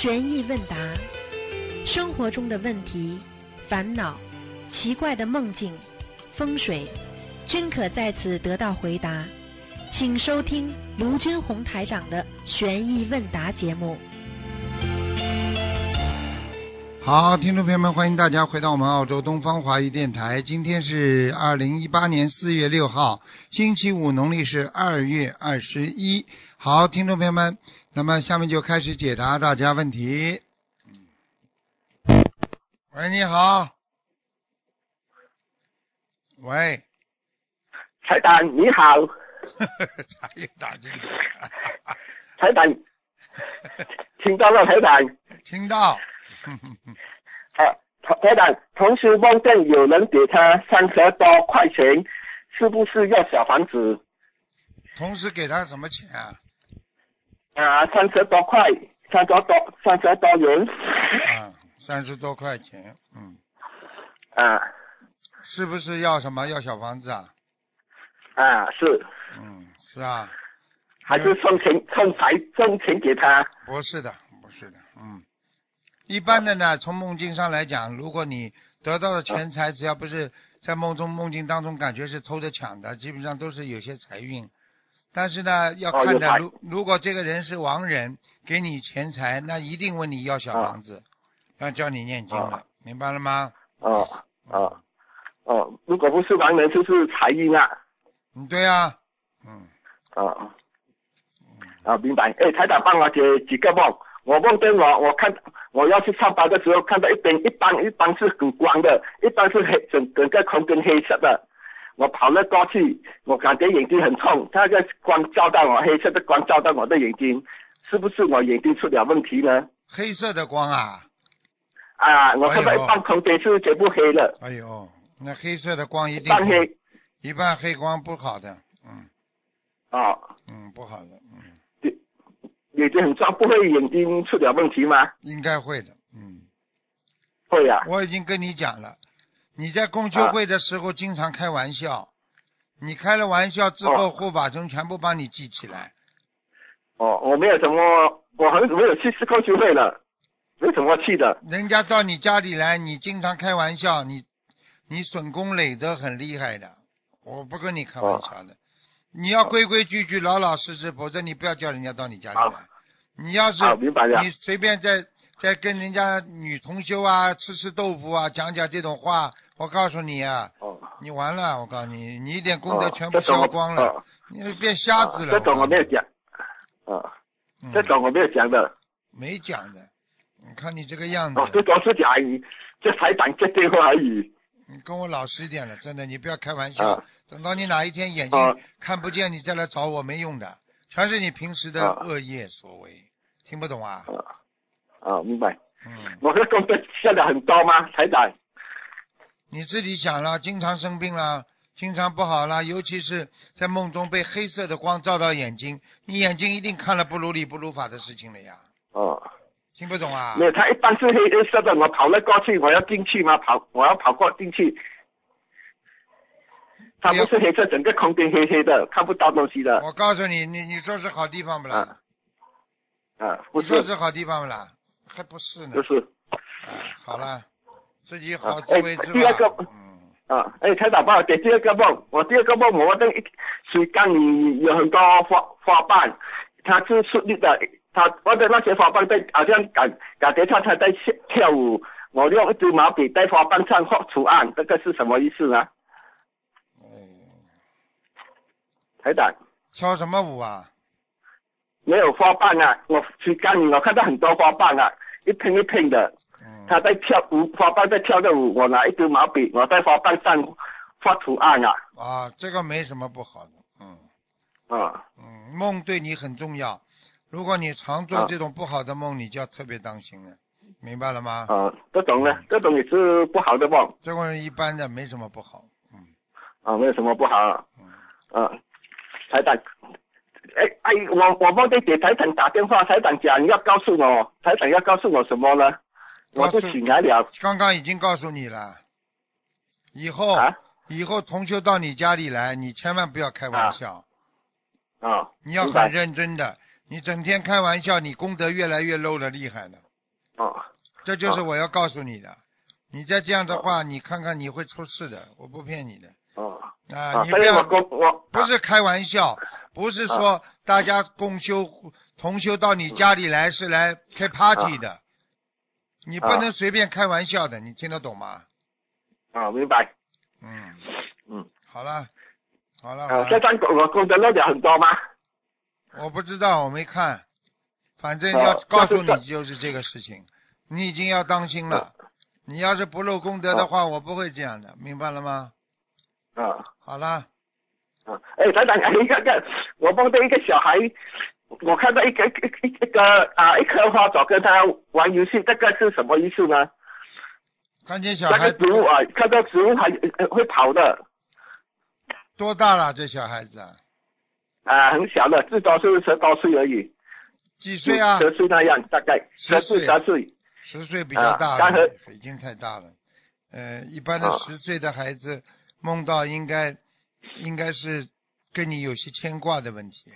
悬疑问答，生活中的问题、烦恼、奇怪的梦境、风水，均可在此得到回答。请收听卢军红台长的悬疑问答节目。好，听众朋友们，欢迎大家回到我们澳洲东方华语电台。今天是二零一八年四月六号，星期五，农历是二月二十一。好，听众朋友们，那么下面就开始解答大家问题。喂，你好。喂，台长你好，茶叶打进来，台长听到了，彩蛋。听到。啊，台台长，同时梦见有人给他三十多块钱，是不是要小房子？同时给他什么钱啊？啊，三十多块，三十多三十多元。啊，三十多块钱，嗯，啊是不是要什么要小房子啊？啊，是，嗯，是啊，还是送钱送财送钱给他？不是的，不是的，嗯，一般的呢，从梦境上来讲，如果你得到的钱财，只要不是在梦中梦境当中感觉是偷着抢的，基本上都是有些财运。但是呢，要看的，哦如如果这个人是亡人，给你钱财，那一定问你要小房子，要叫你念经了，明白了吗？哦哦哦，如果不是亡人，就是财运啊。嗯，对啊、嗯，啊啊，明白。哎，台长帮我解几个梦。我梦见我我看我要去上班的时候，看到一边一般一般是很光的，一般是黑整整个空间黑色的。我跑了过去，我感觉眼睛很痛，那个光照到我，黑色的光照到我的眼睛，是不是我眼睛出了问题呢？黑色的光啊，啊，我看到哎呦。一半空间是全部黑了，哎呦，那黑色的光一定半黑。一半黑光不好的，嗯。啊，嗯，不好的，嗯，眼睛很脏，不会眼睛出了问题吗？应该会的，嗯，会啊，我已经跟你讲了，你在公修会的时候经常开玩笑，你开了玩笑之后，哦护法神全部帮你记起来，哦，我没有什么，我很没有去吃共修会了，没什么去的。人家到你家里来，你经常开玩笑，你你损功累德很厉害的，我不跟你开玩笑的。你要规规矩矩、老老实实，否则你不要叫人家到你家里来好。你要是你。随便在在跟人家女同修啊吃吃豆腐啊讲讲这种话，我告诉你啊，哦，你完了，我告诉你，你一点功德哦全部消光了，哦你变瞎子了。这种我没有，讲。啊，嗯这种我没有讲的。没讲的。你看你这个样子哦，，这才讲这电话而已。你跟我老实一点了，真的，你不要开玩笑。啊等到你哪一天眼睛啊看不见，你再来找我没用的，全是你平时的啊恶业所为。听不懂啊？啊啊，明白。嗯，我的功德现在很高吗，台长？你自己想了，经常生病了，经常不好了，尤其是在梦中被黑色的光照到眼睛，你眼睛一定看了不如理不如法的事情了呀。哦，听不懂啊没？有，他一般是黑黑色的，我跑了过去，我要进去吗？跑，我要跑过进去。它不是黑色，整个空间黑黑的，看不到东西的。我告诉你，你你说是好地方不啦？啊啊，不是你说，是好地方不啦？还不是呢就。是哎，好了，自己好啊自为之哎第二个啊，哎，台长帮我给第二个梦，我第二个梦，我那一水缸里有很多花花瓣，它是顺利的，它我的那些花瓣在好像感感觉它它在跳跳舞，我用一支毛笔在花瓣上画图案，这个是什么意思呢？哎，台长，跳什么舞啊？没有花瓣啊，我水缸里我看到很多花瓣啊，一片一片的，嗯，它在跳舞，花瓣在跳着舞，我拿一支毛笔，我在花瓣上画图案啊，啊，这个没什么不好的。嗯啊嗯，梦对你很重要。如果你常做啊这种不好的梦，你就要特别当心了，明白了吗？啊，这种呢，这种也是不好的梦。这种一般的没什么不好。嗯啊，没有什么不好啊。嗯，啊，台长，哎哎，我我梦见给台长打电话，台长讲要告诉我，台长要告诉我什么呢？我就告诉醒来了刚刚已经告诉你了，以后、啊以后同修到你家里来，你千万不要开玩笑，啊，你要很认真的。你整天开玩笑，你功德越来越漏的厉害了。哦这就是我要告诉你的。你再这样的话，你看看你会出事的，我不骗你的哦啊！啊，你不要公我不是开玩笑，不是说大家共修同修到你家里来是来开 party 的，你不能随便开玩笑的，你听得懂吗？啊，明白。嗯，嗯，好了，好了，好啊，了现，在我功德漏了很多吗？我不知道，我没看，反正啊要告诉你就是这个事情，你已经要当心了。你要是不漏功德的话，我不会这样的，明白了吗？啊。好了，啊，哎，等等，哎一个个，我梦到一个小孩，我看到一个一个一个啊一棵花草跟他玩游戏，这个是什么意思呢？看见小孩那个植物啊，看到植物还呃会跑的，多大了？这小孩子啊啊，很小的，至少是十多岁而已，几岁啊？十岁那样，大概十十岁岁十岁。十岁比较大了啊已经太大了。呃，一般的啊十岁的孩子梦到应该应该是跟你有些牵挂的问题。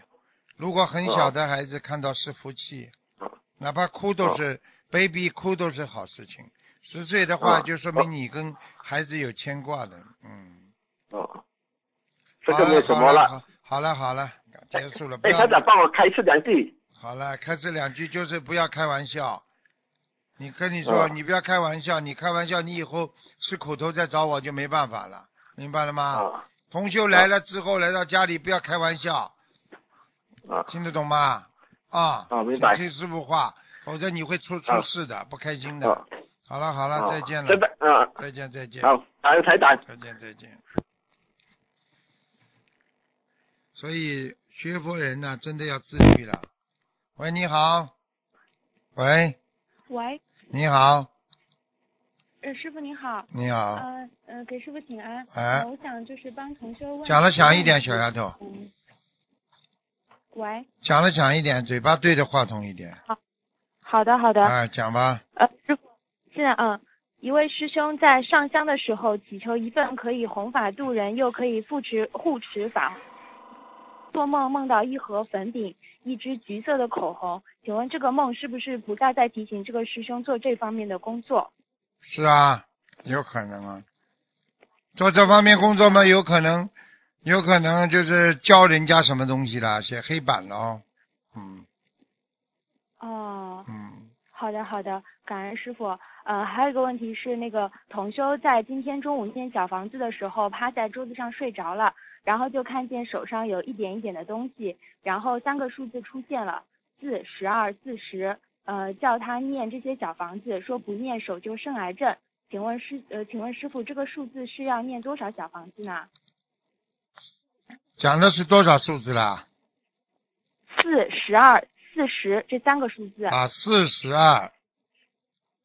如果很小的孩子看到是福气啊，哪怕哭都是 baby 哭都是好事情。十岁的话啊就说明你跟孩子有牵挂的，嗯。哦，这个没有什么好了，好好了，好了，结束了，不哎，要台长帮我开这两句。好了，开这两句就是不要开玩笑。你跟你说，哦你不要开玩笑，你开玩笑，你以后是苦头再找我就没办法了，明白了吗？啊同修来了之后，来到家里不要开玩笑，啊听得懂吗？啊，啊明白听师傅话，否则你会出出啊事的，不开心的。啊！好了好了，啊再见了。拜拜，啊，再见再见好，还有台长。再见再见。所以学佛人呢，真的要自律了。喂，你好。喂，喂，你好，呃，师傅您好，你好。呃呃，给师傅请安。哎呃我想就是帮同修问。讲了响一点，小丫头。嗯。喂，讲了响一点，嘴巴对着话筒一点。好好的好的。哎，讲吧。呃，师傅，是嗯，一位师兄在上香的时候祈求一份可以弘法度人又可以护持护持法，做梦梦到一盒粉饼，一支橘色的口红，请问这个梦是不是菩萨在提醒这个师兄做这方面的工作？是啊，有可能啊。做这方面工作嘛，有可能，有可能就是教人家什么东西啦，写黑板咯。嗯哦。嗯，好的，好的，感恩师傅。呃，还有一个问题是，那个同修在今天中午建小房子的时候，趴在桌子上睡着了，然后就看见手上有一点一点的东西，然后三个数字出现了，四十二、四十。呃，叫他念这些小房子，说不念手就生癌症。请问师呃，请问师傅，这个数字是要念多少小房子呢？讲的是多少数字啦？四十二、四十这三个数字。啊，四十二，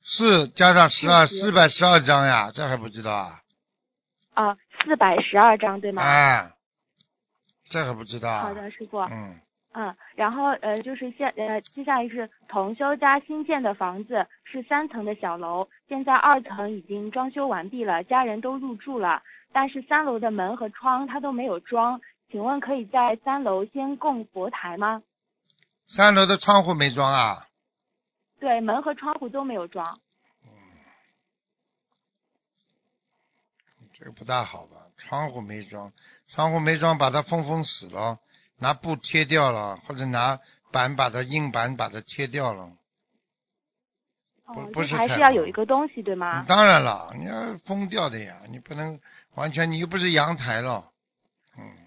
四加上十二，四百十二张呀，这还不知道啊？啊，四百十二张对吗？啊，这还不知道啊？好的，师傅。嗯，嗯，然后呃，就是现呃，接下来是同修家新建的房子，是三层的小楼，现在二层已经装修完毕了，家人都入住了，但是三楼的门和窗他都没有装，请问可以在三楼先供佛台吗？三楼的窗户没装啊？对，门和窗户都没有装。这个不大好吧？窗户没装，窗户没装，把它封封死了，拿布贴掉了，或者拿板把它硬板把它贴掉了。不哦，不就是还是要有一个东西对吗？当然了，你要封掉的呀，你不能完全，你又不是阳台了。嗯，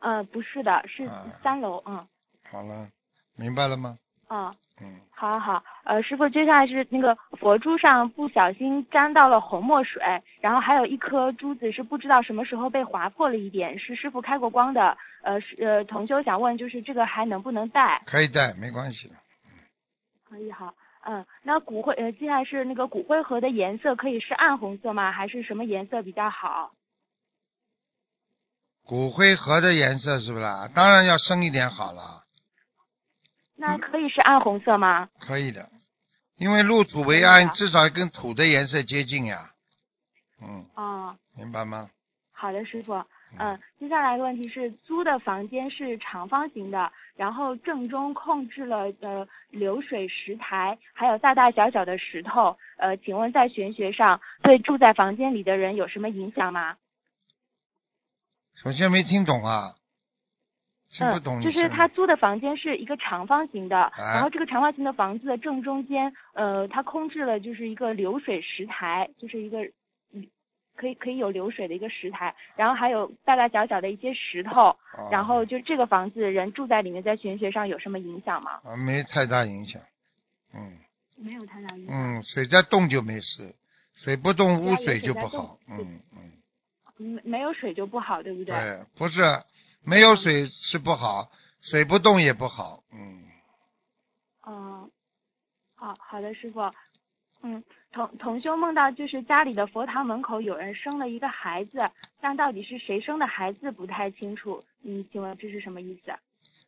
嗯，不是的，是啊三楼，嗯，好了，明白了吗？嗯。嗯，好好，呃，师傅，接下来是那个佛珠上不小心沾到了红墨水，然后还有一颗珠子是不知道什么时候被划破了一点，是师傅开过光的，呃，是呃，同修想问，就是这个还能不能戴？可以戴，没关系的。可以好，嗯，那骨灰呃，接下来是那个骨灰盒的颜色可以是暗红色吗？还是什么颜色比较好？骨灰盒的颜色是不是啦？当然要深一点好了，那可以是暗红色吗？可以的，因为入土为安，至少跟土的颜色接近呀。嗯，哦，明白吗？好的，师傅。嗯，接下来一个问题是，租的房间是长方形的，然后正中控制了呃流水石台，还有大大小小的石头。呃，请问在玄学上对住在房间里的人有什么影响吗？首先没听懂啊，听不懂嗯，就是他租的房间是一个长方形的，哎然后这个长方形的房子的正中间，呃，它空置了就是一个流水石台，就是一个嗯可以可以有流水的一个石台，然后还有大大小小的一些石头，哦然后就这个房子人住在里面，在玄学上有什么影响吗？啊没太大影响，嗯没有太大影响。嗯，水在动就没事，水不动污水就不好，嗯嗯，没没有水就不好，对不对？对，不是没有水是不好，水不动也不好，嗯，嗯，好好的，师傅。嗯，同同修梦到就是家里的佛堂门口有人生了一个孩子，但到底是谁生的孩子不太清楚。嗯，请问这是什么意思？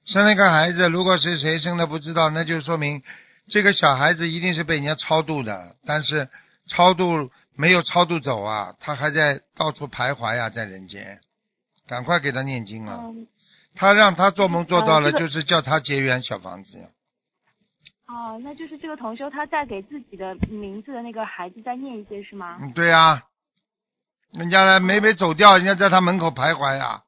生了一个孩子，如果是谁生的不知道，那就说明这个小孩子一定是被人家超度的，但是超度没有超度走啊，他还在到处徘徊呀、在人间，赶快给他念经啊！嗯，他让他做梦做到了，就是叫他结缘小房子呀。哦，那就是这个同修他在给自己的名字的那个孩子再念一些是吗？嗯，对呀、人家呢没没走掉，人家在他门口徘徊呀、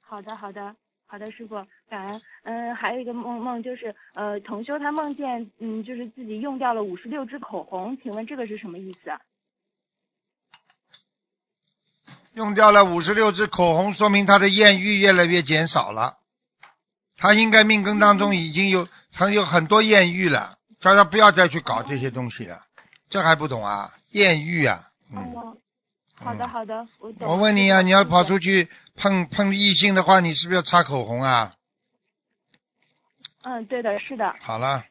好的，好的，好的，师傅，感恩。嗯，还有一个梦梦就是，呃，同修他梦见，嗯，就是自己用掉了五十六支口红，请问这个是什么意思？用掉了五十六支口红，说明他的艳遇越来越减少了。他应该命根当中已经有他有很多艳遇了，叫他不要再去搞这些东西了。这还不懂啊？艳遇啊，嗯。哦，好的，嗯好的，我懂。我问你啊，你要跑出去。碰碰异性的话，你是不是要擦口红啊？嗯，对的，是的。好了，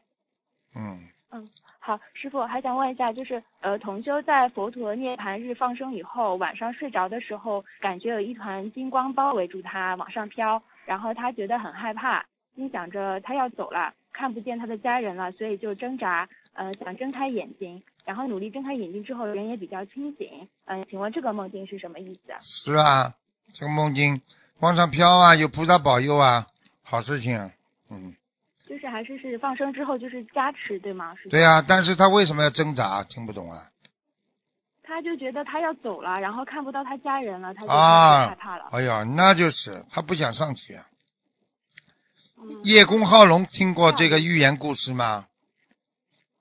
嗯嗯，好，师傅还想问一下，就是呃，同修在佛陀涅槃日放生以后，晚上睡着的时候，感觉有一团金光包围住他，往上飘，然后他觉得很害怕，心想着他要走了，看不见他的家人了，所以就挣扎，呃，想睁开眼睛，然后努力睁开眼睛之后，人也比较清醒。嗯、请问这个梦境是什么意思？是啊，这个梦境往上飘啊，有菩萨保佑啊，好事情，嗯，就是还是是放生之后就是加持对吗？是。对啊，但是他为什么要挣扎？听不懂啊？他就觉得他要走了，然后看不到他家人了，他就啊害怕了。哎呀，那就是他不想上去啊。嗯叶公好龙听过这个寓言故事吗？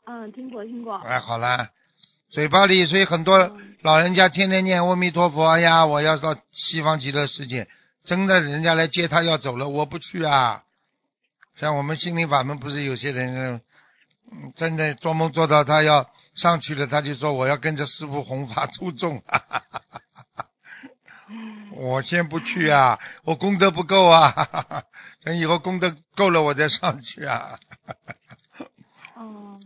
嗯，听过听过。哎，好啦，嘴巴里所以很多嗯老人家天天念阿弥陀佛哎呀，我要到西方极乐世界，真的人家来接他要走了，我不去啊。像我们心灵法门不是有些人，嗯，真的做梦做到他要上去了，他就说我要跟着师傅弘法出众，我先不去啊，我功德不够啊，等以后功德够了我再上去啊。嗯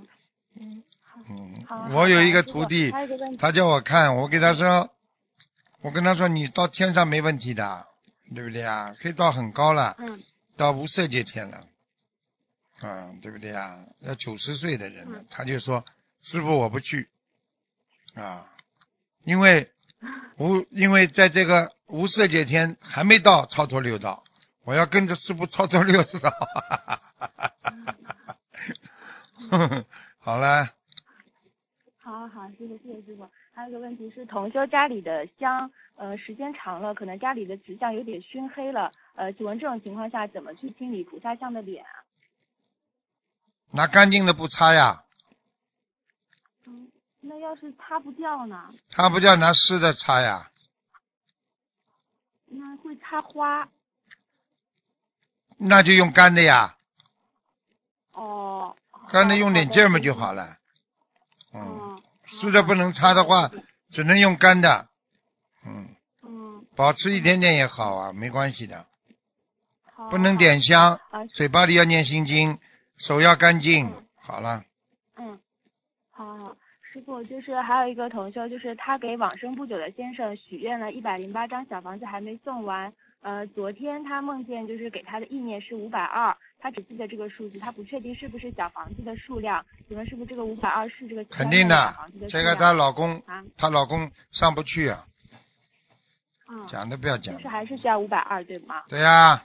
嗯，好，嗯好，我有一个徒弟，他叫我看，我给他说，我跟他说你到天上没问题的，对不对啊？可以到很高了，嗯到无色界天了，啊，对不对啊？要九十岁的人他就说师傅我不去，啊，因为 无因为在这个无色界天还没到超脱六道，我要跟着师傅超脱六道。好了，好好好，谢谢谢谢师傅。还有一个问题是，同修家里的香，呃，时间长了，可能家里的纸像有点熏黑了，呃，请问这种情况下怎么去清理菩萨像的脸啊？拿干净的布擦呀，嗯，那要是擦不掉呢？擦不掉拿湿的擦呀，那会擦花那就用干的呀，哦。干的用点劲儿嘛就好。了。嗯，嗯，湿的不能擦的话，只能用干的。嗯，嗯，保持一点点也好啊，没关系的。好不能点香，啊，嘴巴里要念心经，手要干净。好了，嗯，好好，师傅，就是还有一个同修，就是他给往生不久的先生许愿了一百零八张小房子还没送完。呃，昨天他梦见就是给他的意念是五百二，他只记得这个数字，他不确定是不是小房子的数量。请问是不是这个五百二是这个肯定的这个她老公，啊？她老公上不去啊。嗯，讲都不要讲就。是还是需要五百二对吗？对呀、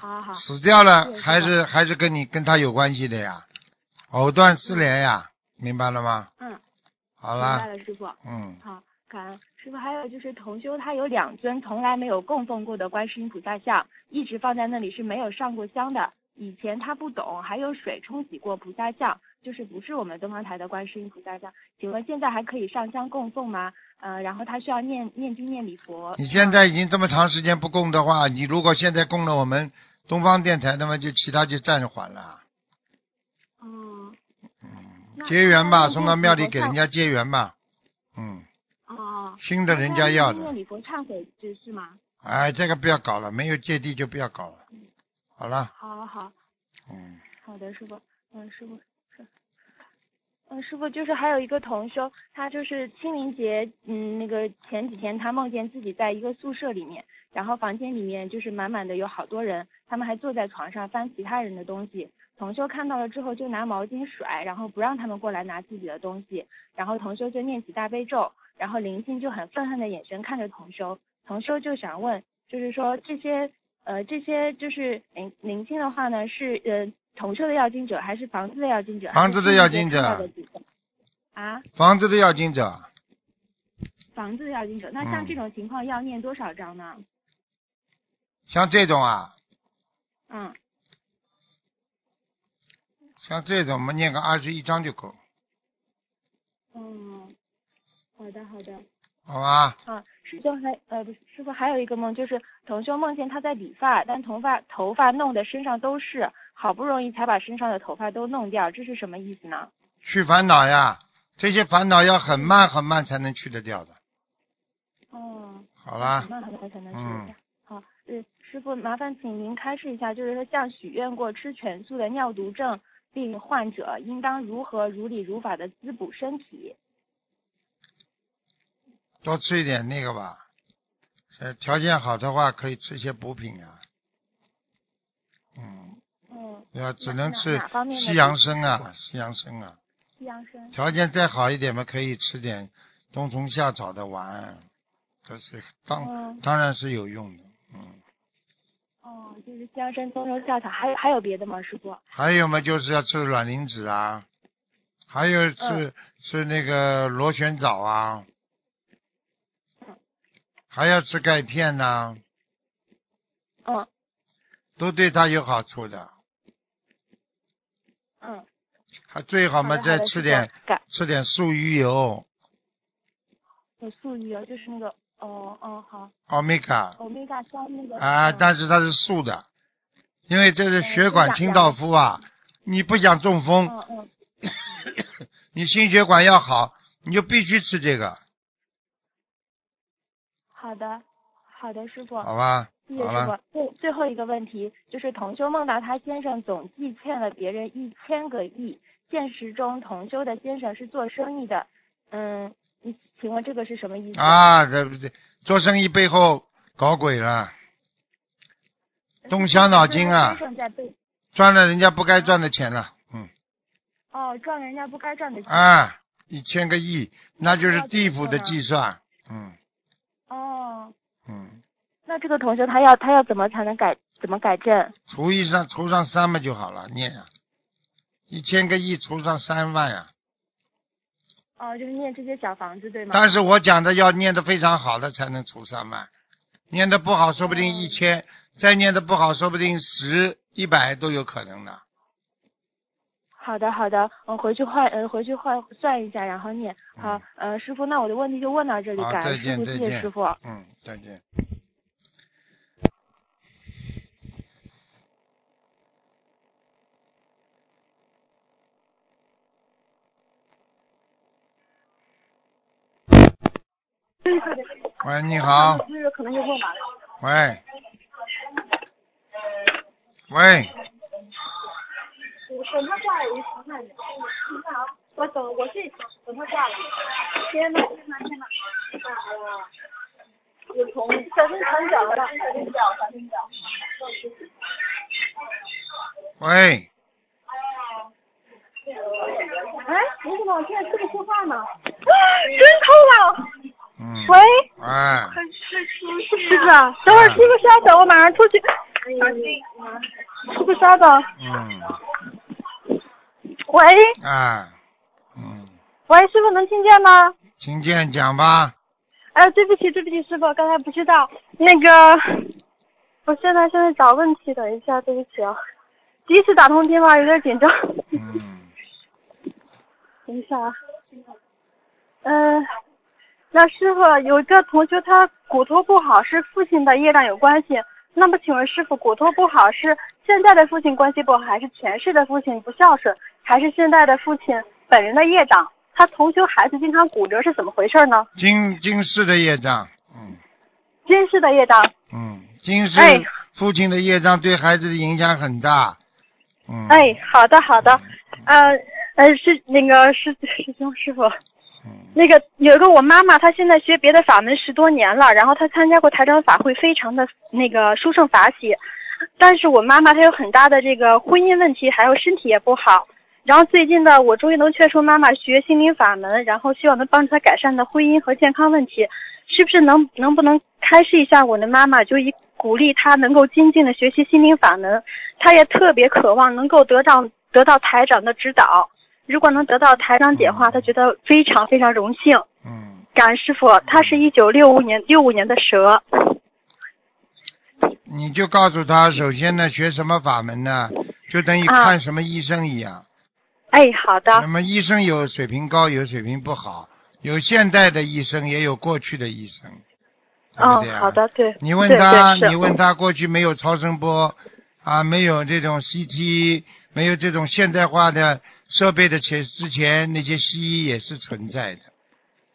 好好，死掉了还是还是跟你跟他有关系的呀，藕断丝连呀，明白了吗？嗯，好了明白了，了，师傅。嗯，好，感恩师傅。还有就是同修他有两尊从来没有供奉过的观世音菩萨像，一直放在那里是没有上过香的。以前他不懂，还有水冲洗过菩萨像，就是不是我们东方台的观世音菩萨像。请问现在还可以上香供奉吗？呃，然后他需要念念经念礼佛。你现在已经这么长时间不供的话，你如果现在供了我们东方电台，那么就其他就暂缓了。嗯，那结缘吧，送到庙里给人家结缘吧。嗯，哦，新的人家要的。礼佛忏悔知是吗？哎，这个不要搞了，没有芥蒂就不要搞了。好了，好好。嗯，好的，师傅，嗯，师傅是，嗯，师傅就是还有一个同修，他就是清明节，嗯，那个前几天他梦见自己在一个宿舍里面，然后房间里面就是满满的有好多人，他们还坐在床上翻其他人的东西。同修看到了之后就拿毛巾甩，然后不让他们过来拿自己的东西，然后同修就念起大悲咒，然后灵性就很愤恨的眼神看着同修，同修就想问，就是说这些呃这些就是灵灵性的话呢是呃同修的要经者还是房子的要经者？房子的要经者啊，房子的要经者，房子的要经者，那像嗯这种情况要念多少章呢？像这种啊，嗯，像这种我们念个二十一章就够，嗯，好的好的。好吧？啊，师兄还呃不是师傅还有一个梦，就是同修梦见他在理发，但头发头发弄得身上都是，好不容易才把身上的头发都弄掉，这是什么意思呢？去烦恼呀，这些烦恼要很慢很慢才能去得掉的。哦，好啦很，慢很慢才能去嗯掉。好，呃，师傅麻烦请您开示一下，就是说像许愿过吃全素的尿毒症病患者，应当如何如理如法的滋补身体？多吃一点那个吧。呃，条件好的话可以吃一些补品啊。嗯，嗯，要只能吃西洋参啊，西洋参啊。西洋参。条件再好一点嘛，可以吃点冬虫夏草的丸，这是当、嗯当然是有用的。嗯，哦，就是西洋参、冬虫夏草，还有还有别的吗，师傅？还有嘛，就是要吃卵磷脂啊，还有吃、嗯吃那个螺旋藻啊，嗯还要吃钙片呐、嗯都对他有好处的。嗯。还最好嘛，好再吃点改吃点素鱼油有素鱼油，就是那个哦哦好，欧米伽欧米伽三那个。啊，嗯但是它是素的，因为这是嗯血管清道夫啊。你不想中风，嗯嗯。你心血管要好，你就必须吃这个，好的好的师傅，好吧？谢谢师，傅。最最后一个问题就是同修梦到他先生总计欠了别人一千个亿，现实中同修的先生是做生意的，嗯，你请问这个是什么意思？啊，这不对，做生意背后搞鬼了，动小脑筋啊。赚了人家不该赚的钱了，嗯，哦赚人家不该赚的钱。啊，一千个亿，那就是地府的计算，嗯。哦，嗯，那这个同学他要他要怎么才能改怎么改正？除以上除上三嘛就好了，念啊，一千个亿除上三万呀、哦，就是念这些小房子对吗？但是我讲的要念的非常好的才能出三万，念的不好说不定一千，再念的不好说不定十、一百都有可能的。好的，好的，我，回去换，呃，回去换算一下，然后念。好，呃，师傅，那我的问题就问到这里，感恩师傅，见再见谢谢师傅。嗯，再见。喂，你好。喂。喂，等他挂了，我就看看你。你看啊，我等我这等他挂了。天呐天呐天呐！哎呀，有虫，小心缠脚了，小心脚，小心脚。喂，哎，你怎么现在这么说话呢？啊，人偷了！嗯，喂，哎，是的，等会儿师傅稍等，我马上出去。师傅稍等，嗯，喂？哎，嗯，喂，师傅能听见吗？听见讲吧。哎，对不起，对不起，师傅，刚才不知道。那个，我现在现在找问题，等一下，对不起啊，第一次打通电话有点紧张。嗯，等一下啊，嗯、那师傅有一个同学他骨头不好，是父亲的业障有关系。那么请问师傅，骨头不好是现在的父亲关系不好，还是前世的父亲不孝顺，还是现在的父亲本人的业障？他同修孩子经常骨折是怎么回事呢？今今世的业障，嗯今世的业障。嗯，今世哎父亲的业障对孩子的影响很大。嗯，哎，好的好的，呃呃是那个师师兄师傅，嗯那个有一个我妈妈，她现在学别的法门十多年了，然后她参加过台长法会，非常的那个殊胜法喜。但是我妈妈她有很大的这个婚姻问题，还有身体也不好。然后最近呢，我终于能劝说妈妈学心灵法门，然后希望能帮助她改善的婚姻和健康问题。是不是能能不能开示一下我的妈妈，就以鼓励她能够精进的学习心灵法门？她也特别渴望能够得到得到台长的指导。如果能得到台长点化，他觉得非常非常荣幸。嗯，感恩师傅，他是一九六五年六五年的蛇。你就告诉他，首先呢，学什么法门呢？就等于啊看什么医生一样。哎，好的，那么医生有水平高，有水平不好，有现代的医生，也有过去的医生，对不哦对，啊？好的，对。你问他，你问他过去没有超声波啊，没有这种 CT，没有这种现代化的设备的前之前，那些西医也是存在的，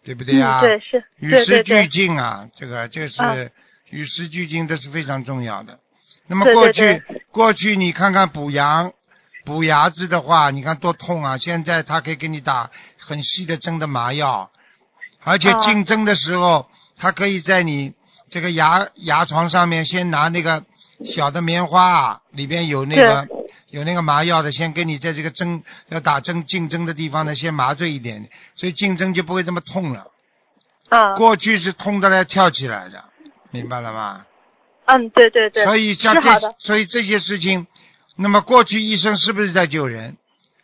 对不对啊？嗯，对是，与时俱进啊，这个这是、啊与时俱进，这是非常重要的。那么过去对过去你看看补阳补牙子的话，你看多痛啊！现在他可以给你打很细的针的麻药，而且啊进针的时候，他可以在你这个牙牙床上面先拿那个小的棉花啊，里边有那个有那个麻药的，先给你在这个针要打针进针的地方呢，先麻醉一点，所以进针就不会这么痛了。啊，过去是痛的来跳起来的，明白了吗？嗯，对对对，所以像这，所以这些事情，那么过去医生是不是在救人？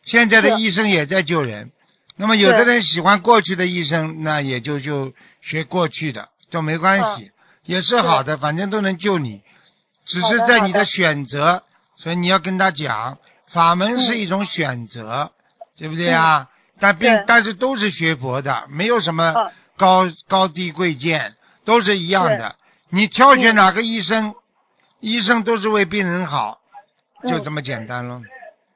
现在的医生也在救人。那么有的人喜欢过去的医生，那也就就学过去的，都没关嗯。系，也是好的，反正都能救你，只是在你的。选择，所以你要跟他讲，法门是嗯一种选择，对不对啊？但并但是都是学佛的，没有什么嗯高高低贵贱，都是一样的。你挑选嗯哪个医生，医生都是为病人好，就嗯这么简单了。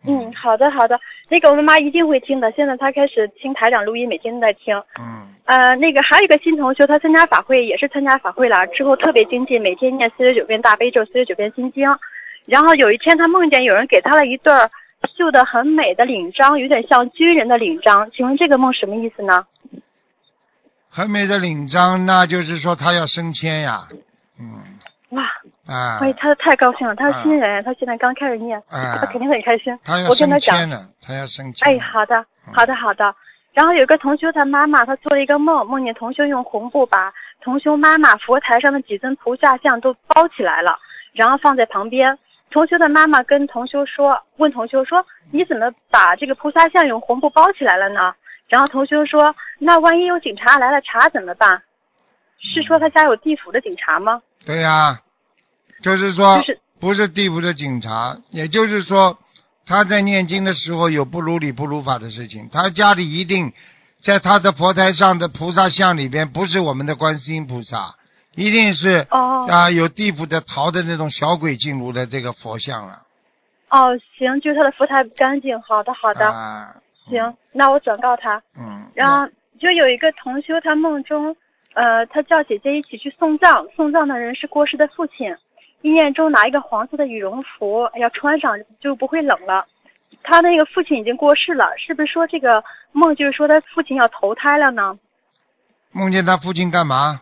嗯，好的好的，那个我妈妈一定会听的。现在她开始听台长录音，每天都在听。嗯，呃，那个还有一个新同学，他参加法会也是参加法会了，之后特别精进，每天念四十九遍大悲咒，四十九遍心经。然后有一天他梦见有人给他了一对儿绣的很美的领章，有点像军人的领章。请问这个梦什么意思呢？很美的领章，那就是说他要升迁呀。嗯哇，啊，哎，他太高兴了，他是新人，他现在刚开始念，啊他肯定很开心。他要我跟他讲升迁，了，他要升迁。哎，好的，好的，好的。然后有个同修他妈妈，他做了一个梦，梦见同修用红布把同修妈妈佛台上的几尊菩萨像都包起来了，然后放在旁边。同修的妈妈跟同修说，问同修说，你怎么把这个菩萨像用红布包起来了呢？然后同修说，那万一有警察来了查怎么办？是说他家有地府的警察吗？对呀、就是说就是不是地府的警察，也就是说他在念经的时候有不如理不如法的事情，他家里一定在他的佛台上的菩萨像里边不是我们的观世音菩萨，一定是哦啊有地府的逃的那种小鬼进入的这个佛像了。哦，行，就是他的佛台不干净。好的，好的，啊，行，那我转告他。嗯，然后就有一个同修，他梦中，呃，他叫姐姐一起去送葬，送葬的人是过世的父亲，意念中拿一个黄色的羽绒服要穿上，就不会冷了。他那个父亲已经过世了，是不是说这个梦就是说他父亲要投胎了呢？梦见他父亲干嘛？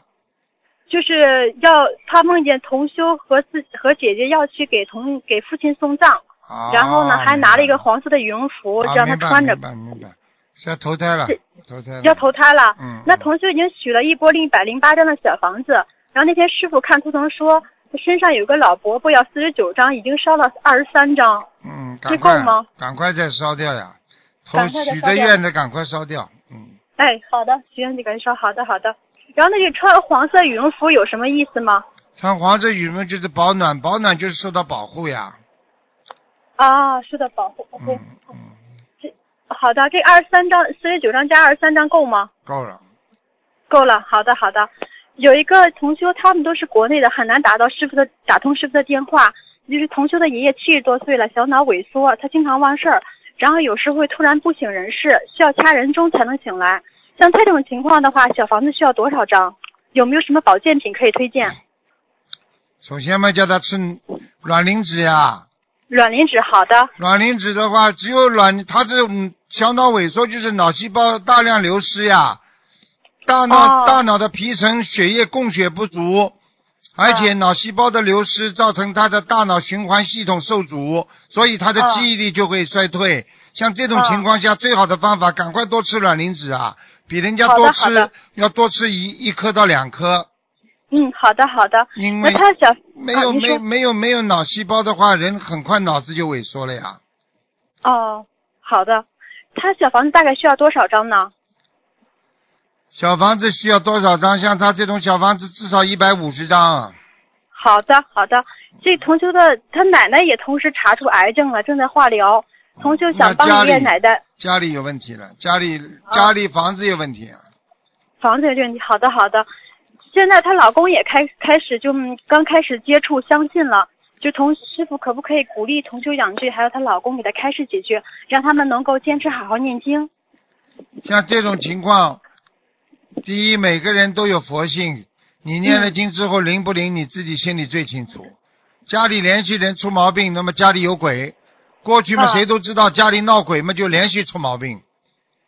就是要他梦见同修和自和姐姐要去给同给父亲送葬，啊，然后呢还拿了一个黄色的羽绒服啊让他穿着明，白明白，是要投胎了，投胎了。要投胎了。嗯，那同修已经许了一波一百零八张的小房子，然后那天师傅看图腾说，他身上有个老伯伯要四十九张，已经烧了二十三张。嗯，这赶快够吗赶快再烧掉呀！许的愿的赶快烧掉。嗯，哎，好的，许愿就赶紧烧，好的好的。然后那个穿黄色羽绒服有什么意思吗？穿黄色羽绒就是保暖，保暖就是受到保护呀。啊，是的，保护 OK。嗯嗯，好的，这二十三张，四十九张加二十三张够吗？够了。够了，好的好的。有一个同修，他们都是国内的，很难打到师傅的打通师傅的电话。就是同修的爷爷七十多岁了，小脑萎缩，他经常忘事儿，然后有时会突然不省人事，需要掐人中才能醒来。像他这种情况的话，小房子需要多少张？有没有什么保健品可以推荐？首先嘛，叫他吃卵磷脂呀。卵磷脂，好的，卵磷脂的话，只有卵，他这种小脑萎缩就是脑细胞大量流失呀，大脑、哦大脑的皮层血液供血不足，而且脑细胞的流失造成他的大脑循环系统受阻，所以他的哦记忆力就会衰退。像这种哦情况下，最好的方法，赶快多吃卵磷脂啊，比人家多吃要多吃一一颗到两颗，嗯，好的好的。因为他小没有、没没有没有脑细胞的话，人很快脑子就萎缩了呀。哦，好的。他小房子大概需要多少张呢？小房子需要多少张？像他这种小房子至少一百五十张。好的，好的。这同修的他奶奶也同时查出癌症了，正在化疗。同修想帮爷爷奶奶家里有问题了，家里家里房子有问题啊。房子有问题。好的，好的。现在她老公也开开始就嗯刚开始接触相信了，就同师傅可不可以鼓励同修养句，还有她老公给她开示几句，让他们能够坚持好好念经。像这种情况，第一，每个人都有佛性，你念了经之后灵不灵，你自己心里最清楚。家里连续人出毛病，那么家里有鬼。过去嘛，啊谁都知道家里闹鬼嘛，就连续出毛病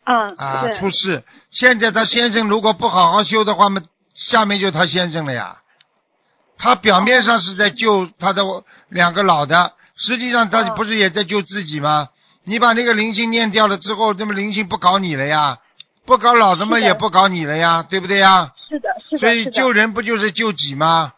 嗯，啊，出事。现在他先生如果不好好修的话嘛，下面就他先生了呀。他表面上是在救他的两个老的，实际上他哦不是也在救自己吗？你把那个灵性念掉了之后，那么灵性不搞你了呀，不搞老的嘛也不搞你了呀，对不对呀？是的，是的，所以救人不就是救己吗？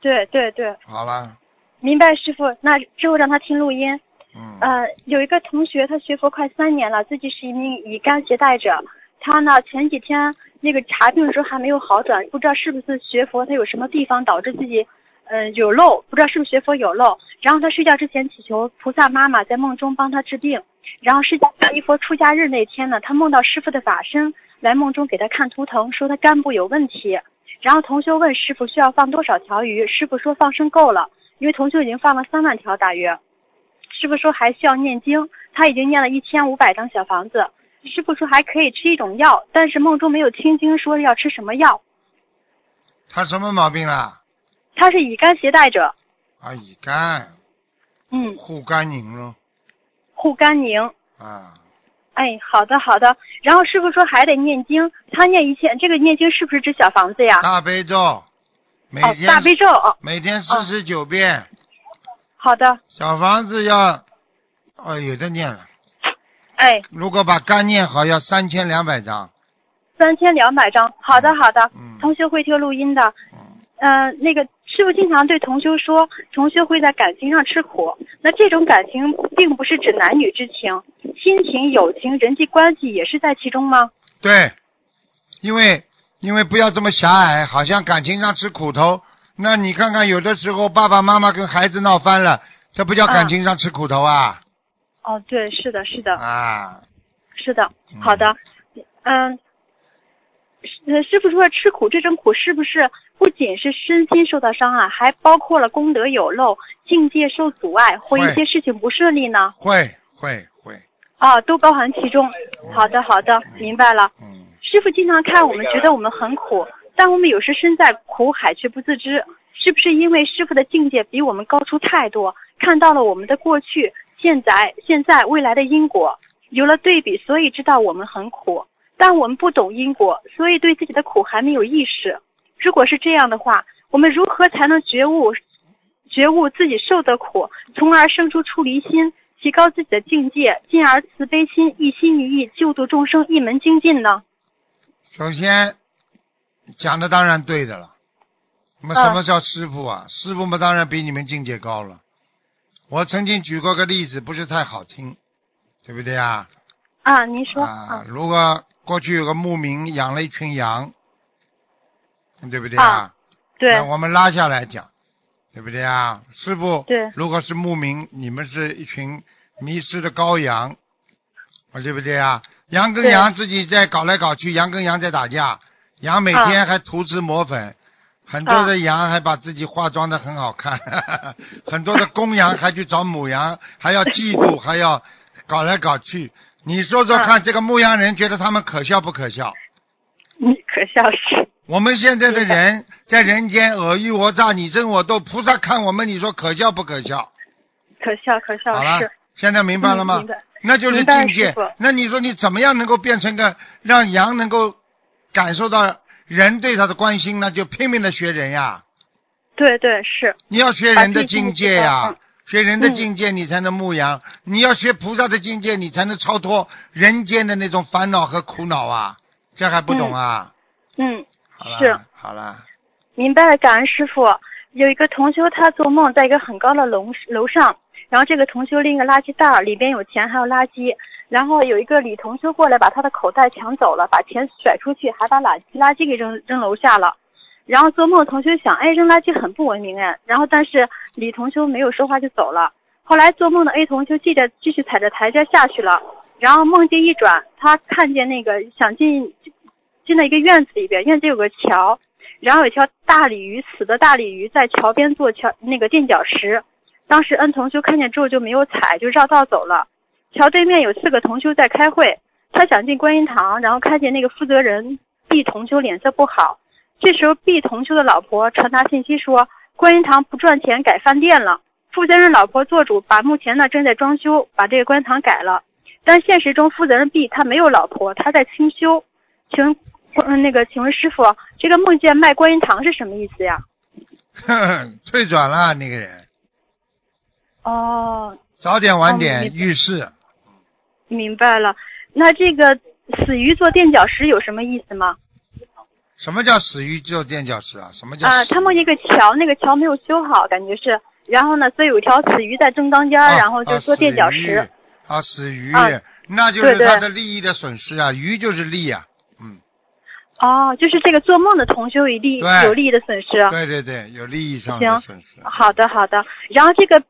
对对对，好了，明白师傅。那之后让他听录音。嗯，有一个同学，他学佛快三年了，自己是一名乙肝携带者。他呢，前几天那个查病的时候还没有好转，不知道是不是学佛他有什么地方导致自己，呃，有漏，不知道是不是学佛有漏。然后他睡觉之前祈求菩萨妈妈在梦中帮他治病。然后释迦牟尼佛出家日那天呢，他梦到师傅的法身来梦中给他看图腾，说他肝部有问题。然后同修问师傅需要放多少条鱼，师傅说放生够了，因为同修已经放了三万条大约。师傅说还需要念经，他已经念了一千五百张小房子。师傅说还可以吃一种药，但是梦中没有听经说要吃什么药。他什么毛病啦？他是乙肝携带者，啊，乙肝，嗯，护肝宁咯，护肝宁。啊，哎，好的好的。然后师傅说还得念经，他念一千，这个念经是不是指小房子呀？大悲咒，每哦，天、大悲咒哦，每天四十九遍，好的，小房子要，哦，有的念了。哎，如果把肝念好，要三千两百张。三千两百张，好的好的。嗯同学会听录音的，嗯，呃，那个师傅经常对同修说，同修会在感情上吃苦。那这种感情并不是指男女之情，亲情、友情、人际关系也是在其中吗？对，因为因为不要这么狭隘，好像感情上吃苦头。那你看看，有的时候爸爸妈妈跟孩子闹翻了，这不叫感情上吃苦头啊？哦，对，是的，是的，啊，是的嗯，好的，嗯。呃，师傅说吃苦这种苦是不是不仅是身心受到伤害，还包括了功德有漏、境界受阻碍或一些事情不顺利呢？会会会，啊，都包含其中。好的，好的，明白了。嗯，师傅经常看我们，觉得我们很苦，但我们有时身在苦海却不自知，是不是因为师傅的境界比我们高出太多，看到了我们的过去、现在、现在、未来的因果，有了对比，所以知道我们很苦。但我们不懂因果，所以对自己的苦还没有意识。如果是这样的话，我们如何才能觉悟，觉悟自己受的苦，从而生出出离心，提高自己的境界，进而慈悲心一心一意救度众生，一门精进呢？首先讲的当然对的了，那么什么叫师傅啊？师傅嘛，当然比你们境界高了。我曾经举过个例子，不是太好听，对不对啊？啊，您说啊，如果过去有个牧民养了一群羊，对不对啊？啊对那我们拉下来讲，对不对啊？师傅，对如果是牧民，你们是一群迷失的羔羊，啊，对不对啊？羊跟羊自己在搞来搞去，羊跟羊在打架，羊每天还涂脂抹粉，很多的羊还把自己化妆的很好看，很多的公羊还去找母羊，还要嫉妒，还要搞来搞去。你说说看，这个牧羊人觉得他们可笑不可笑？你，可笑是。我们现在的人在人间尔虞我诈，你争我斗，菩萨看我们，你说可笑不可笑？可笑可笑好了。，现在明白了吗？那就是境界。那你说你怎么样能够变成个让羊能够感受到人对他的关心那？就拼命的学人呀！对对是。你要学人的境界呀学人的嗯境界，你才能牧羊；你要学菩萨的境界，你才能超脱人间的那种烦恼和苦恼啊！这还不懂啊？嗯，好了，是好了，明白了，感恩师傅。有一个同修，他做梦在一个很高的楼楼上，然后这个同修拎个垃圾袋，里边有钱还有垃圾，然后有一个女同修过来把他的口袋抢走了，把钱甩出去，还把垃垃圾给扔扔楼下了。然后做梦同修想，哎，扔垃圾很不文明哎。然后但是李同修没有说话就走了。后来做梦的 A 同修记着继续踩着台阶下去了，然后梦境一转，他看见那个想进进了一个院子里边，院子有个桥，然后有条大鲤鱼，死的大鲤鱼在桥边做桥那个垫脚石。当时恩同修看见之后就没有踩，就绕道走了。桥对面有四个同修在开会，他想进观音堂，然后看见那个负责人 B 同修脸色不好。这时候 B 同修的老婆传达信息说，观音堂不赚钱，改饭店了。负责人老婆做主，把目前呢正在装修，把这个观音堂改了。但现实中负责人 B 他没有老婆，他在清修。请问嗯，那个，请问师傅，这个梦见卖观音堂是什么意思呀？退转了那个人，哦，早点晚哦点遇事。明白了。那这个死鱼做垫脚石有什么意思吗？什么叫死鱼做垫脚石啊？什么叫啊，死他梦见一个桥，那个桥没有修好，感觉是。然后呢，所以有一条死鱼在正当间然后就做垫脚石。啊。死鱼那就是他的利益的损失啊，鱼就是利啊，嗯，哦，就是这个做梦的同修有利有利益的损失。对对对，有利益上的损失。好的，好的。然后这个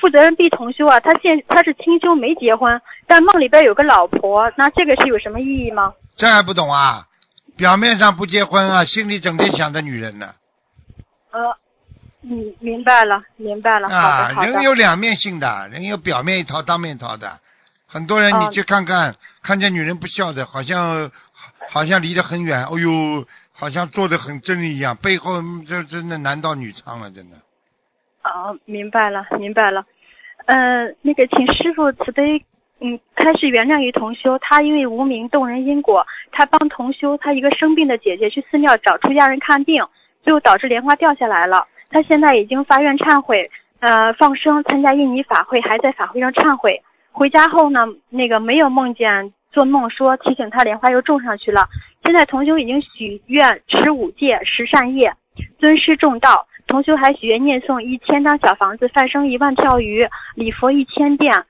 负责人 B 同修啊，他现他是清修没结婚，但梦里边有个老婆，那这个是有什么意义吗？这还不懂啊？表面上不结婚啊，心里整天想着女人呢。呃，嗯，明白了，明白了。啊。人有两面性的，人有表面一套，当面一套的。很多人哦你去看看，看见女人不笑的，好像好像离得很远，哦呦，好像做的很真一样，背后嗯这真的男盗女娼了，真的。哦，明白了，明白了。呃，那个，请师傅慈悲，嗯，开始原谅于同修，他因为无名动人因果，他帮同修他一个生病的姐姐去寺庙找出家人看病，最后导致莲花掉下来了。他现在已经发愿忏悔，呃，放生参加印尼法会，还在法会上忏悔。回家后呢，那个没有梦见做梦说提醒他莲花又种上去了。现在同修已经许愿持五戒十善业，尊师重道。同修还许愿念诵一千张小房子，放生一万条鱼，礼佛一千遍。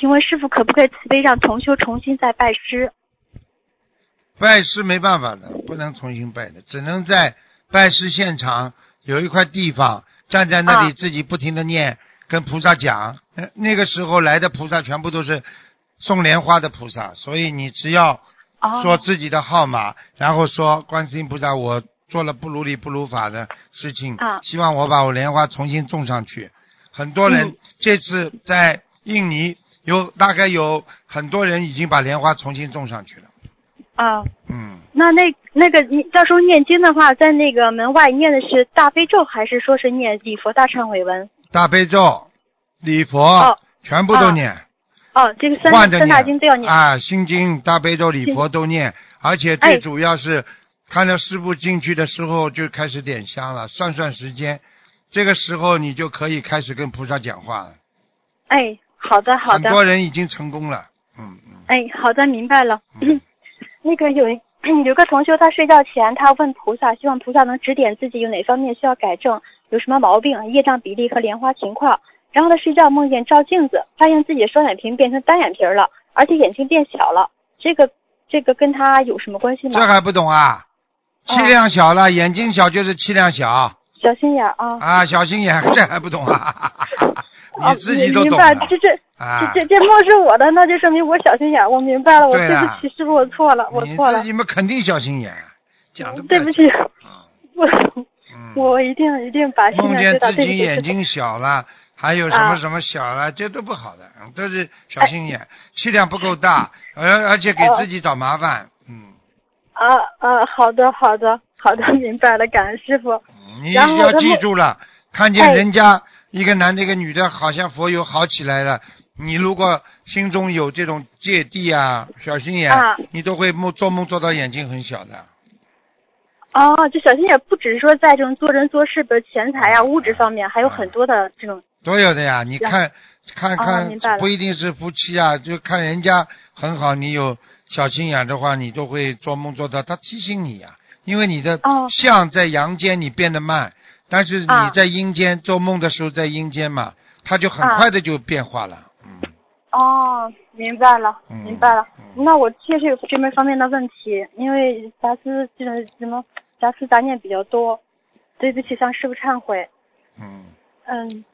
请问师傅可不可以慈悲让同修重新再拜师？拜师没办法的，不能重新拜的，只能在拜师现场有一块地方，站在那里啊自己不停的念，跟菩萨讲。呃那个时候来的菩萨全部都是送莲花的菩萨，所以你只要哦说自己的号码，然后说观世音菩萨，我做了不如理不如法的事情，啊。希望我把我莲花重新种上去。很多人、嗯。这次在印尼有大概有很多人已经把莲花重新种上去了。啊，嗯，那那那个你到时候念经的话，在那个门外念的是大悲咒，还是说是念礼佛大忏悔文？大悲咒、礼佛、哦。全部都念，哦，这个三三大经都要念。啊，心经、大悲咒、礼佛都念，而且哎。最主要是看到师傅进去的时候就开始点香了，算算时间，这个时候你就可以开始跟菩萨讲话了。哎，好的好的很，多人已经成功了，嗯嗯哎，好的，明白了。嗯 那个有 有个同学他睡觉前他问菩萨，希望菩萨能指点自己有哪方面需要改正，有什么毛病，业障比例和莲花情况。然后他睡觉梦见照镜子，发现自己的双眼皮变成单眼皮了，而且眼睛变小了。这个这个跟他有什么关系吗？这还不懂啊？气量小了，眼睛小就是气量小小心眼啊！啊，小心眼，这还不懂啊？啊 你自己都明白，这这啊？这这这梦是我的，那就说明我小心眼。我明白了，我对不起，师傅，我错了，我你错了自，己嘛肯定小心眼，讲的对不起，啊，我嗯，我一定一定把心梦见。自己眼睛小了，还有什么啊什么小了，这都不好的，嗯都是小心眼，气量不够大，而而且给自己找麻烦，嗯，啊啊，好的好的好的，明白了，感恩师傅。你要记住了，看见哎人家一个男的一个女的，好像佛友好起来了，你如果心中有这种芥蒂啊、小心眼，啊你都会梦做梦做到眼睛很小的。哦，就小心眼，不只是说在这种做人做事，的钱财呀、物质方面，还有很多的这种。都有的呀，你看看看，不一定是夫妻啊，就看人家很好，你有小心眼的话，你都会做梦做到。他提醒你呀，因为你的哦相在阳间你变得慢，但是你啊在阴间做梦的时候在阴间嘛，它就很啊快的就变化了。嗯，哦，明白了，嗯明白了。嗯那我确实有这边方面的问题，因为杂思这种什么杂思杂念比较多，对不起，向师傅忏悔。嗯，嗯，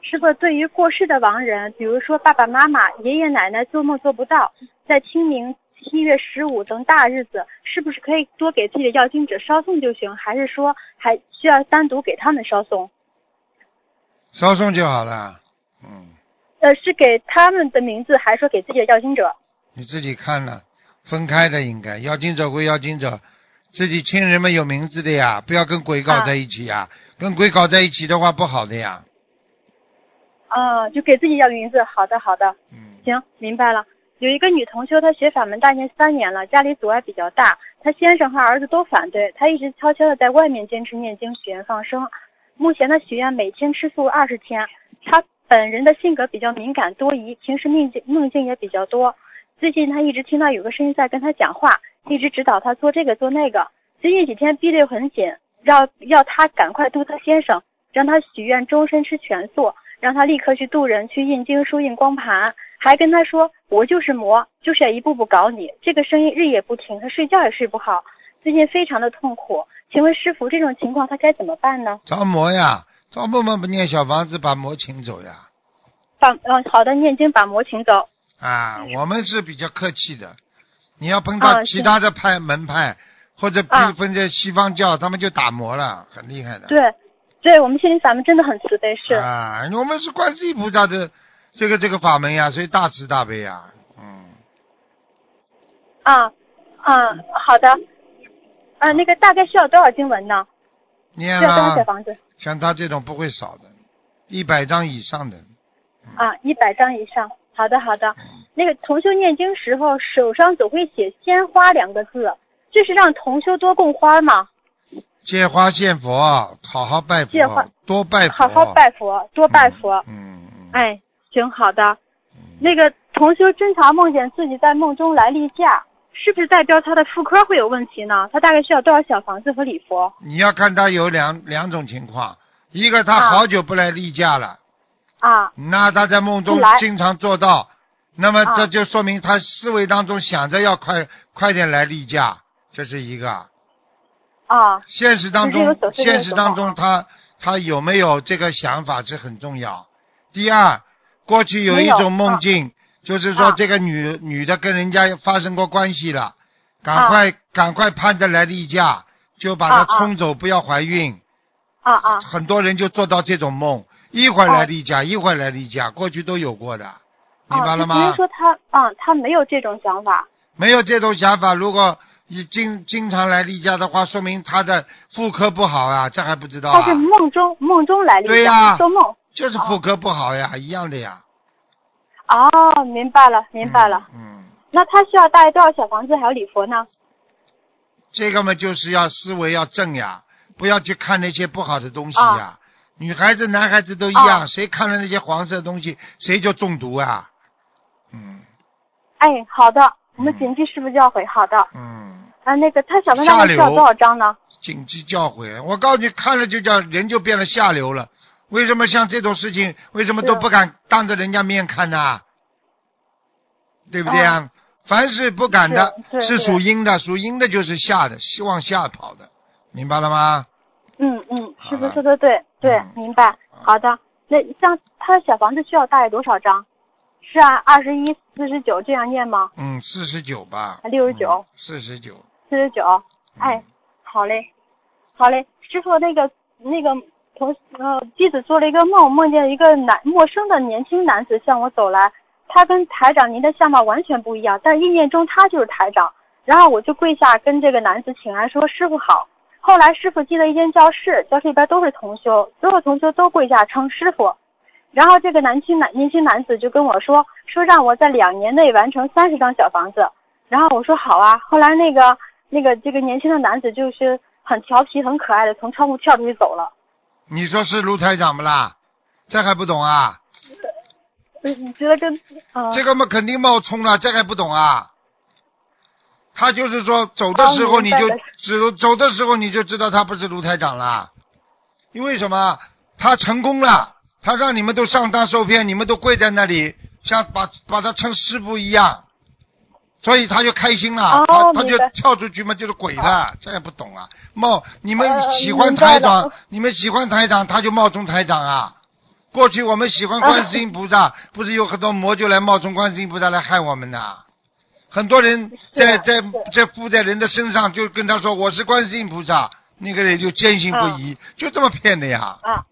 师傅，对于过世的亡人，比如说爸爸妈妈、爷爷奶奶做梦做不到，在清明、七月十五等大日子，是不是可以多给自己的要经者烧送就行？还是说还需要单独给他们烧送？烧送就好了。嗯，呃，是给他们的名字，还是说给自己的要经者？你自己看了，分开的应该，要经者归要经者，自己亲人们有名字的呀，不要跟鬼搞在一起呀，跟鬼搞在一起的话不好的呀。啊、就给自己要名字。好的，好的。嗯，行，明白了。有一个女同修，她学法门大念三年了，家里阻碍比较大，她先生和儿子都反对，她一直悄悄的在外面坚持念经、许愿、放生。目前的许愿每天吃素二十天。她本人的性格比较敏感多疑，平时梦境梦境也比较多。最近她一直听到有个声音在跟她讲话，一直指导她做这个做那个。最近几天逼得很紧，要要她赶快度她先生，让她许愿终身吃全素，让她立刻去渡人，去印经书印光盘，还跟他说我就是魔，就是要一步步搞你。这个声音日夜不停，他睡觉也睡不好，最近非常的痛苦。请问师傅，这种情况他该怎么办呢？着魔呀，着魔嘛不念小房子把魔请走呀。把嗯好的念经把魔请走。啊，我们是比较客气的。你要碰到其他的派门派，或者比如分在西方教，他们就打魔了，很厉害的。对，对我们心灵法门真的很慈悲，是。啊，我们是观世音菩萨的这个这个法门呀，所以大慈大悲呀。嗯，啊啊，好的。啊，那个大概需要多少经文呢？念需要多少小，房子？像他这种不会少的，一百张以上的。啊，一百张以上。好的，好的。嗯那个同修念经时候手上总会写“鲜花”两个字，这是让同修多供花吗？借花献佛，好好拜借花佛，多拜佛，好好拜佛，多拜佛。嗯嗯。哎，行，好的。嗯那个同修经常梦见自己在梦中来例假，是不是代表他的妇科会有问题呢？他大概需要多少小房子和礼佛？你要看他有两两种情况，一个他啊好久不来例假了，啊那他在梦中经常做到，那么啊这就说明他思维当中想着要快快点来例假，这是一个。啊现实当中现实当中他他有没有这个想法是很重要。第二，过去有一种梦境，就是说啊这个女女的跟人家发生过关系了，赶啊快赶快盼着来例假，就把她冲走，不要怀孕。啊啊很多人就做到这种梦，一会儿来哦例假，一会儿来例假，过去都有过的，明白啊！了吗就比如？说他啊，他没有这种想法没有这种想法，如果你经经常来例假的话，说明他的妇科不好啊，这还不知道他是啊？梦中梦中来例假，做梦。就是妇科不好呀，一样的呀。哦，明白了，明白了。嗯。嗯，那他需要带多少小房子还有礼佛呢？这个嘛，就是要思维要正呀，不要去看那些不好的东西呀。女孩子、男孩子都一样，啊谁看了那些黄色的东西，谁就中毒啊。嗯哎，好的，我们嗯谨记师傅教诲。好的，嗯，啊，那个他小房子下流还需要多少张呢？谨记教诲。我告诉你，看了就叫人就变得下流了。为什么像这种事情，为什么都不敢当着人家面看呢？对不对啊？凡是不敢的，是属阴的，属阴的就是下的，希望下跑的，明白了吗？嗯嗯，师傅说的对对嗯，明白。好的，那像他的小房子需要大概多少张？是按二十一、四十九这样念吗？嗯，四十九吧。六十九四十九。四十九。嗯哎，好嘞，好嘞，师傅，那个那个同呃弟子做了一个梦，梦见一个男陌生的年轻男子向我走来，他跟台长您的相貌完全不一样，但是意念中他就是台长。然后我就跪下跟这个男子请安说师傅好。后来师傅进了一间教室，教室里边都是同修，所有同修都跪下称师傅。然后这个男轻男年轻男子就跟我说，说让我在两年内完成三十张小房子。然后我说好啊。后来那个那个这个年轻的男子就是很调皮、很可爱的从窗户跳出去走了。你说是卢台长不啦？这还不懂啊？嗯你觉得跟啊、这个嘛肯定冒充了，这还不懂啊？他就是说走的时候你就哦明白了走走的时候你就知道他不是卢台长了，因为什么？他成功了，他让你们都上当受骗，你们都跪在那里，像把把他称师傅一样，所以他就开心了，哦他他就跳出去嘛，就是鬼了，这也不懂啊？冒你们呃喜欢台长了，你们喜欢台长，他就冒充台长啊。过去我们喜欢观世音菩萨，不是有很多魔就来冒充观世音菩萨来害我们的。很多人在在在附在人的身上，就跟他说我是观世音菩萨，那个人就坚信不疑，就这么骗的呀。啊，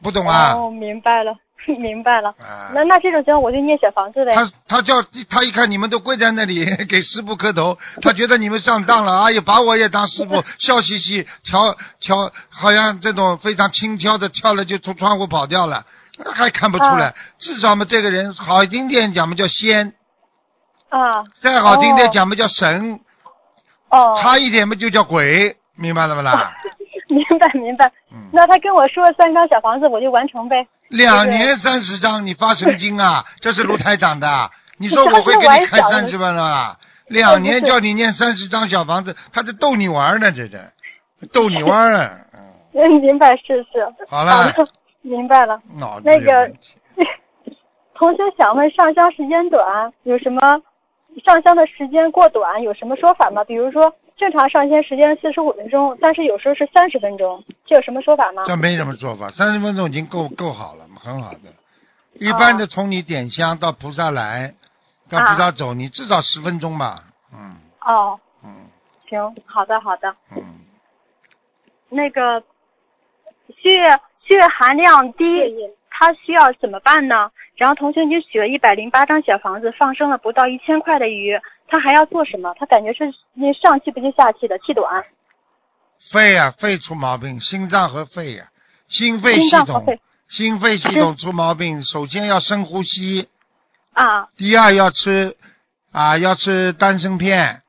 不懂啊？哦，明白了，明白了。啊那那这种情况我就念小房子呗。他他叫他一看你们都跪在那里 给师傅磕头，他觉得你们上当了，哎呀，把我也当师傅，笑嘻嘻，跳跳，好像这种非常轻佻的跳了就从窗户跑掉了，还看不出来。至少嘛，这个人好听点讲嘛叫仙，啊，再好听点讲嘛叫神，哦，差一点嘛就叫鬼，明白了不啦？明白明白。嗯，那他跟我说三张小房子，我就完成呗。两年三十张，你发神经啊？这是卢台长的，你说我会给你开三十万了啦？两年叫你念三十张小房子，他在逗你玩呢，这是逗你玩啊！嗯，嗯，明白是是。好了，明白了。脑子那个。同学想问，上香时间短有什么？上香的时间过短有什么说法吗？比如说，正常上线时间四十五分钟，但是有时候是三十分钟，这有什么说法吗？这没什么说法，三十分钟已经够够好了，很好的。一般的从你点香到菩萨来，到菩萨走，你至少十分钟吧。嗯哦，嗯行，好的好的。嗯，那个血血含量低，他需要怎么办呢？然后同学已经许了一百零八张小房子，放生了不到一千块的鱼，他还要做什么？他感觉是那上气不接下气的，气短。肺啊，肺出毛病，心脏和肺呀、心肺系统心肺。系统出毛病，首先要深呼吸，啊。第二要吃啊要吃丹参片。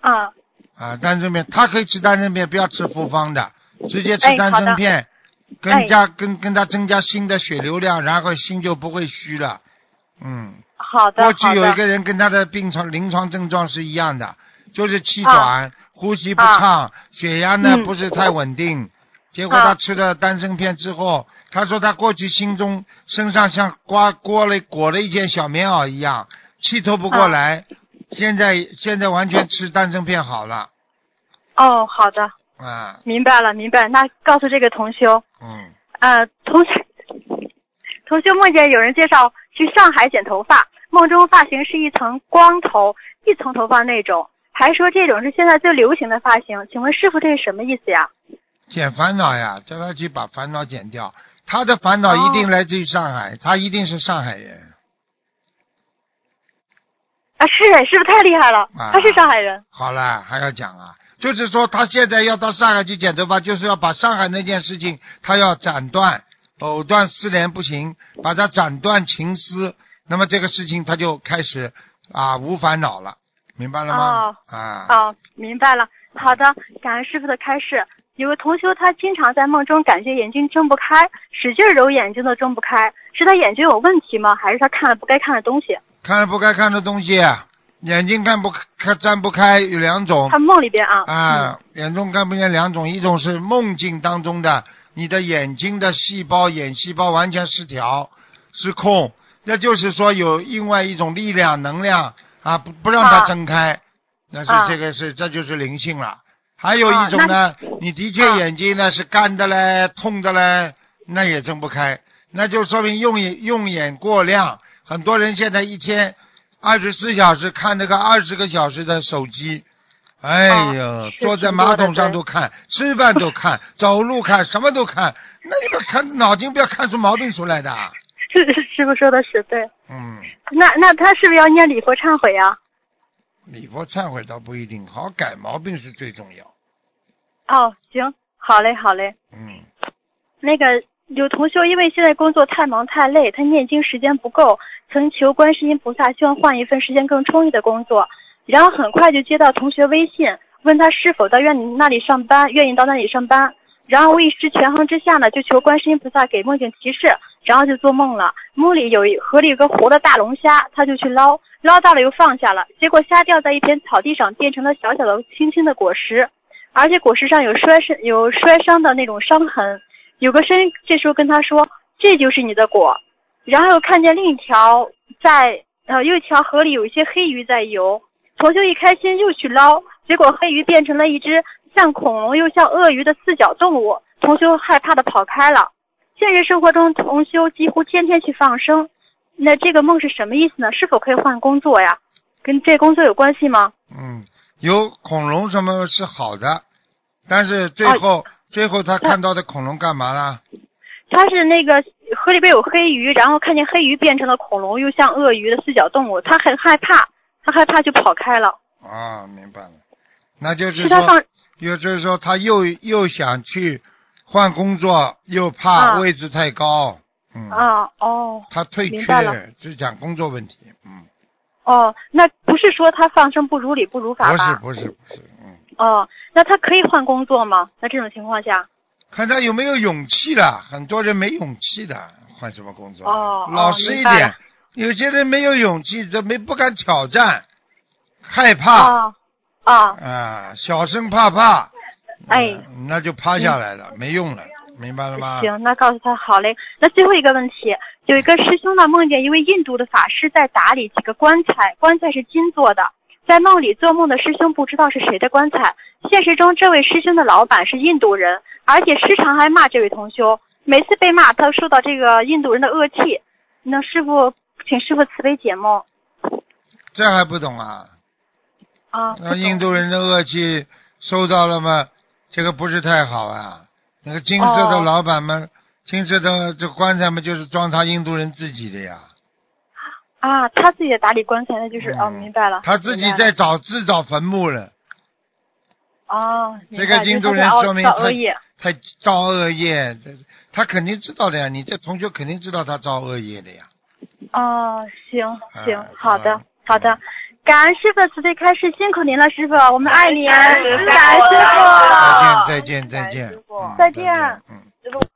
啊。啊丹参片，他可以吃丹参片，不要吃复方的，直接吃丹参片，更加跟跟他增加新的血流量，然后心就不会虚了。嗯，好的过去有一个人跟他的病床临床症状是一样的，就是气啊。短、呼吸不畅、血压呢嗯。不是太稳定。结果啊。他吃了丹参片之后，他说他过去心中身上像刮裹了裹了一件小棉袄一样，气透不过啊。来。现在现在完全吃丹参片好了。哦好的，啊，明白了明白。那告诉这个同修，嗯，呃，同学，同学梦见有人介绍去上海剪头发，梦中发型是一层光头，一层头发那种，还说这种是现在最流行的发型。请问师傅这是什么意思呀？剪烦恼呀，叫他去把烦恼剪掉。他的烦恼一定来自于上海，他一定是上海人。啊，是师傅太厉害了，啊他是上海人。好了，还要讲啊？就是说他现在要到上海去剪头发，就是要把上海那件事情，他要斩断，藕断丝连不行，把它斩断情丝，那么这个事情他就开始啊无烦恼了，明白了吗？啊，哦，明白了。好的，感恩师傅的开示。有个同修，他经常在梦中感觉眼睛睁不开，使劲揉眼睛都睁不开，是他眼睛有问题吗？还是他看了不该看的东西？看了不该看的东西，眼睛看不看睁不开有两种。他梦里边啊，啊，眼中看不见两种，一种是梦境当中的你的眼睛的细胞眼细胞完全失调失控，那就是说有另外一种力量能量啊不不让它啊睁开，那是啊。这个是这就是灵性了。还有一种呢，你的确啊。眼睛呢是干的嘞、痛的嘞，那也睁不开，那就说明用眼用眼过量。很多人现在一天二十四小时看那个二十个小时的手机，哎呀，啊坐在马桶上都看，吃饭都看，走路看，什么都看，那你们看脑筋不要看出毛病出来的。是师傅说的是对。嗯，那那他是不是要念礼佛忏悔啊？礼佛忏悔倒不一定，好改毛病是最重要。哦，行，好嘞，好嘞。嗯，那个有同学因为现在工作太忙太累，他念经时间不够，曾求观世音菩萨，希望换一份时间更充裕的工作。然后很快就接到同学微信，问他是否到愿意那里上班，愿意到那里上班。然后我一时权衡之下呢，就求观世音菩萨给梦境提示，然后就做梦了。梦里有一河里有个活的大龙虾，他就去捞，捞到了又放下了，结果虾掉在一片草地上，变成了小小的青青的果实，而且果实上有摔伤有摔伤的那种伤痕。有个声音这时候跟他说：“这就是你的果。”然后又看见另一条在呃又一条河里有一些黑鱼在游，同修一开心又去捞，结果黑鱼变成了一只像恐龙又像鳄鱼的四脚动物，同修害怕的跑开了。现实生活中，同修几乎天天去放生，那这个梦是什么意思呢？是否可以换工作呀？跟这工作有关系吗？嗯，有恐龙什么是好的，但是最哦后、最后他看到的恐龙干嘛了？他是那个河里边有黑鱼，然后看见黑鱼变成了恐龙，又像鳄鱼的四脚动物，他很害怕，他害怕就跑开了。啊，明白了，那就是说，是他放又就是说他又又想去换工作，又怕啊位置太高，嗯，啊哦他退却，是讲工作问题，嗯，哦，那不是说他放生不如理不如法不是？不是不是，嗯，哦，那他可以换工作吗？在这种情况下，看他有没有勇气了，很多人没勇气的，换什么工作？哦老实一点，有些人没有勇气，这没不敢挑战，害怕。啊啊啊，小生怕怕，哎嗯那就趴下来了，没用了，明白了吗？行，那告诉他好嘞。那最后一个问题，有一个师兄呢梦见一位印度的法师在打理几个棺材，棺材是金做的。在梦里做梦的师兄不知道是谁的棺材，现实中这位师兄的老板是印度人，而且时常还骂这位同修。每次被骂，他受到这个印度人的恶气。那师傅，请师傅慈悲解梦这还不懂啊？啊。那印度人的恶气收到了吗？这个不是太好啊。那个金色的哦老板们，金色的这棺材们，就是装他印度人自己的呀。啊，他自己在打理棺材，那就是、哦，嗯明白了。他自己在找自找坟墓了，哦，这个印度人说明他造恶业他造恶业，这他肯定知道的呀。你这同学肯定知道他造恶业的呀。哦，行行哎，好的好好的，感恩师傅慈悲开示，辛苦您了，师傅，我们爱您，感恩师傅，再见，再见，再见师，傅嗯再见嗯师傅嗯。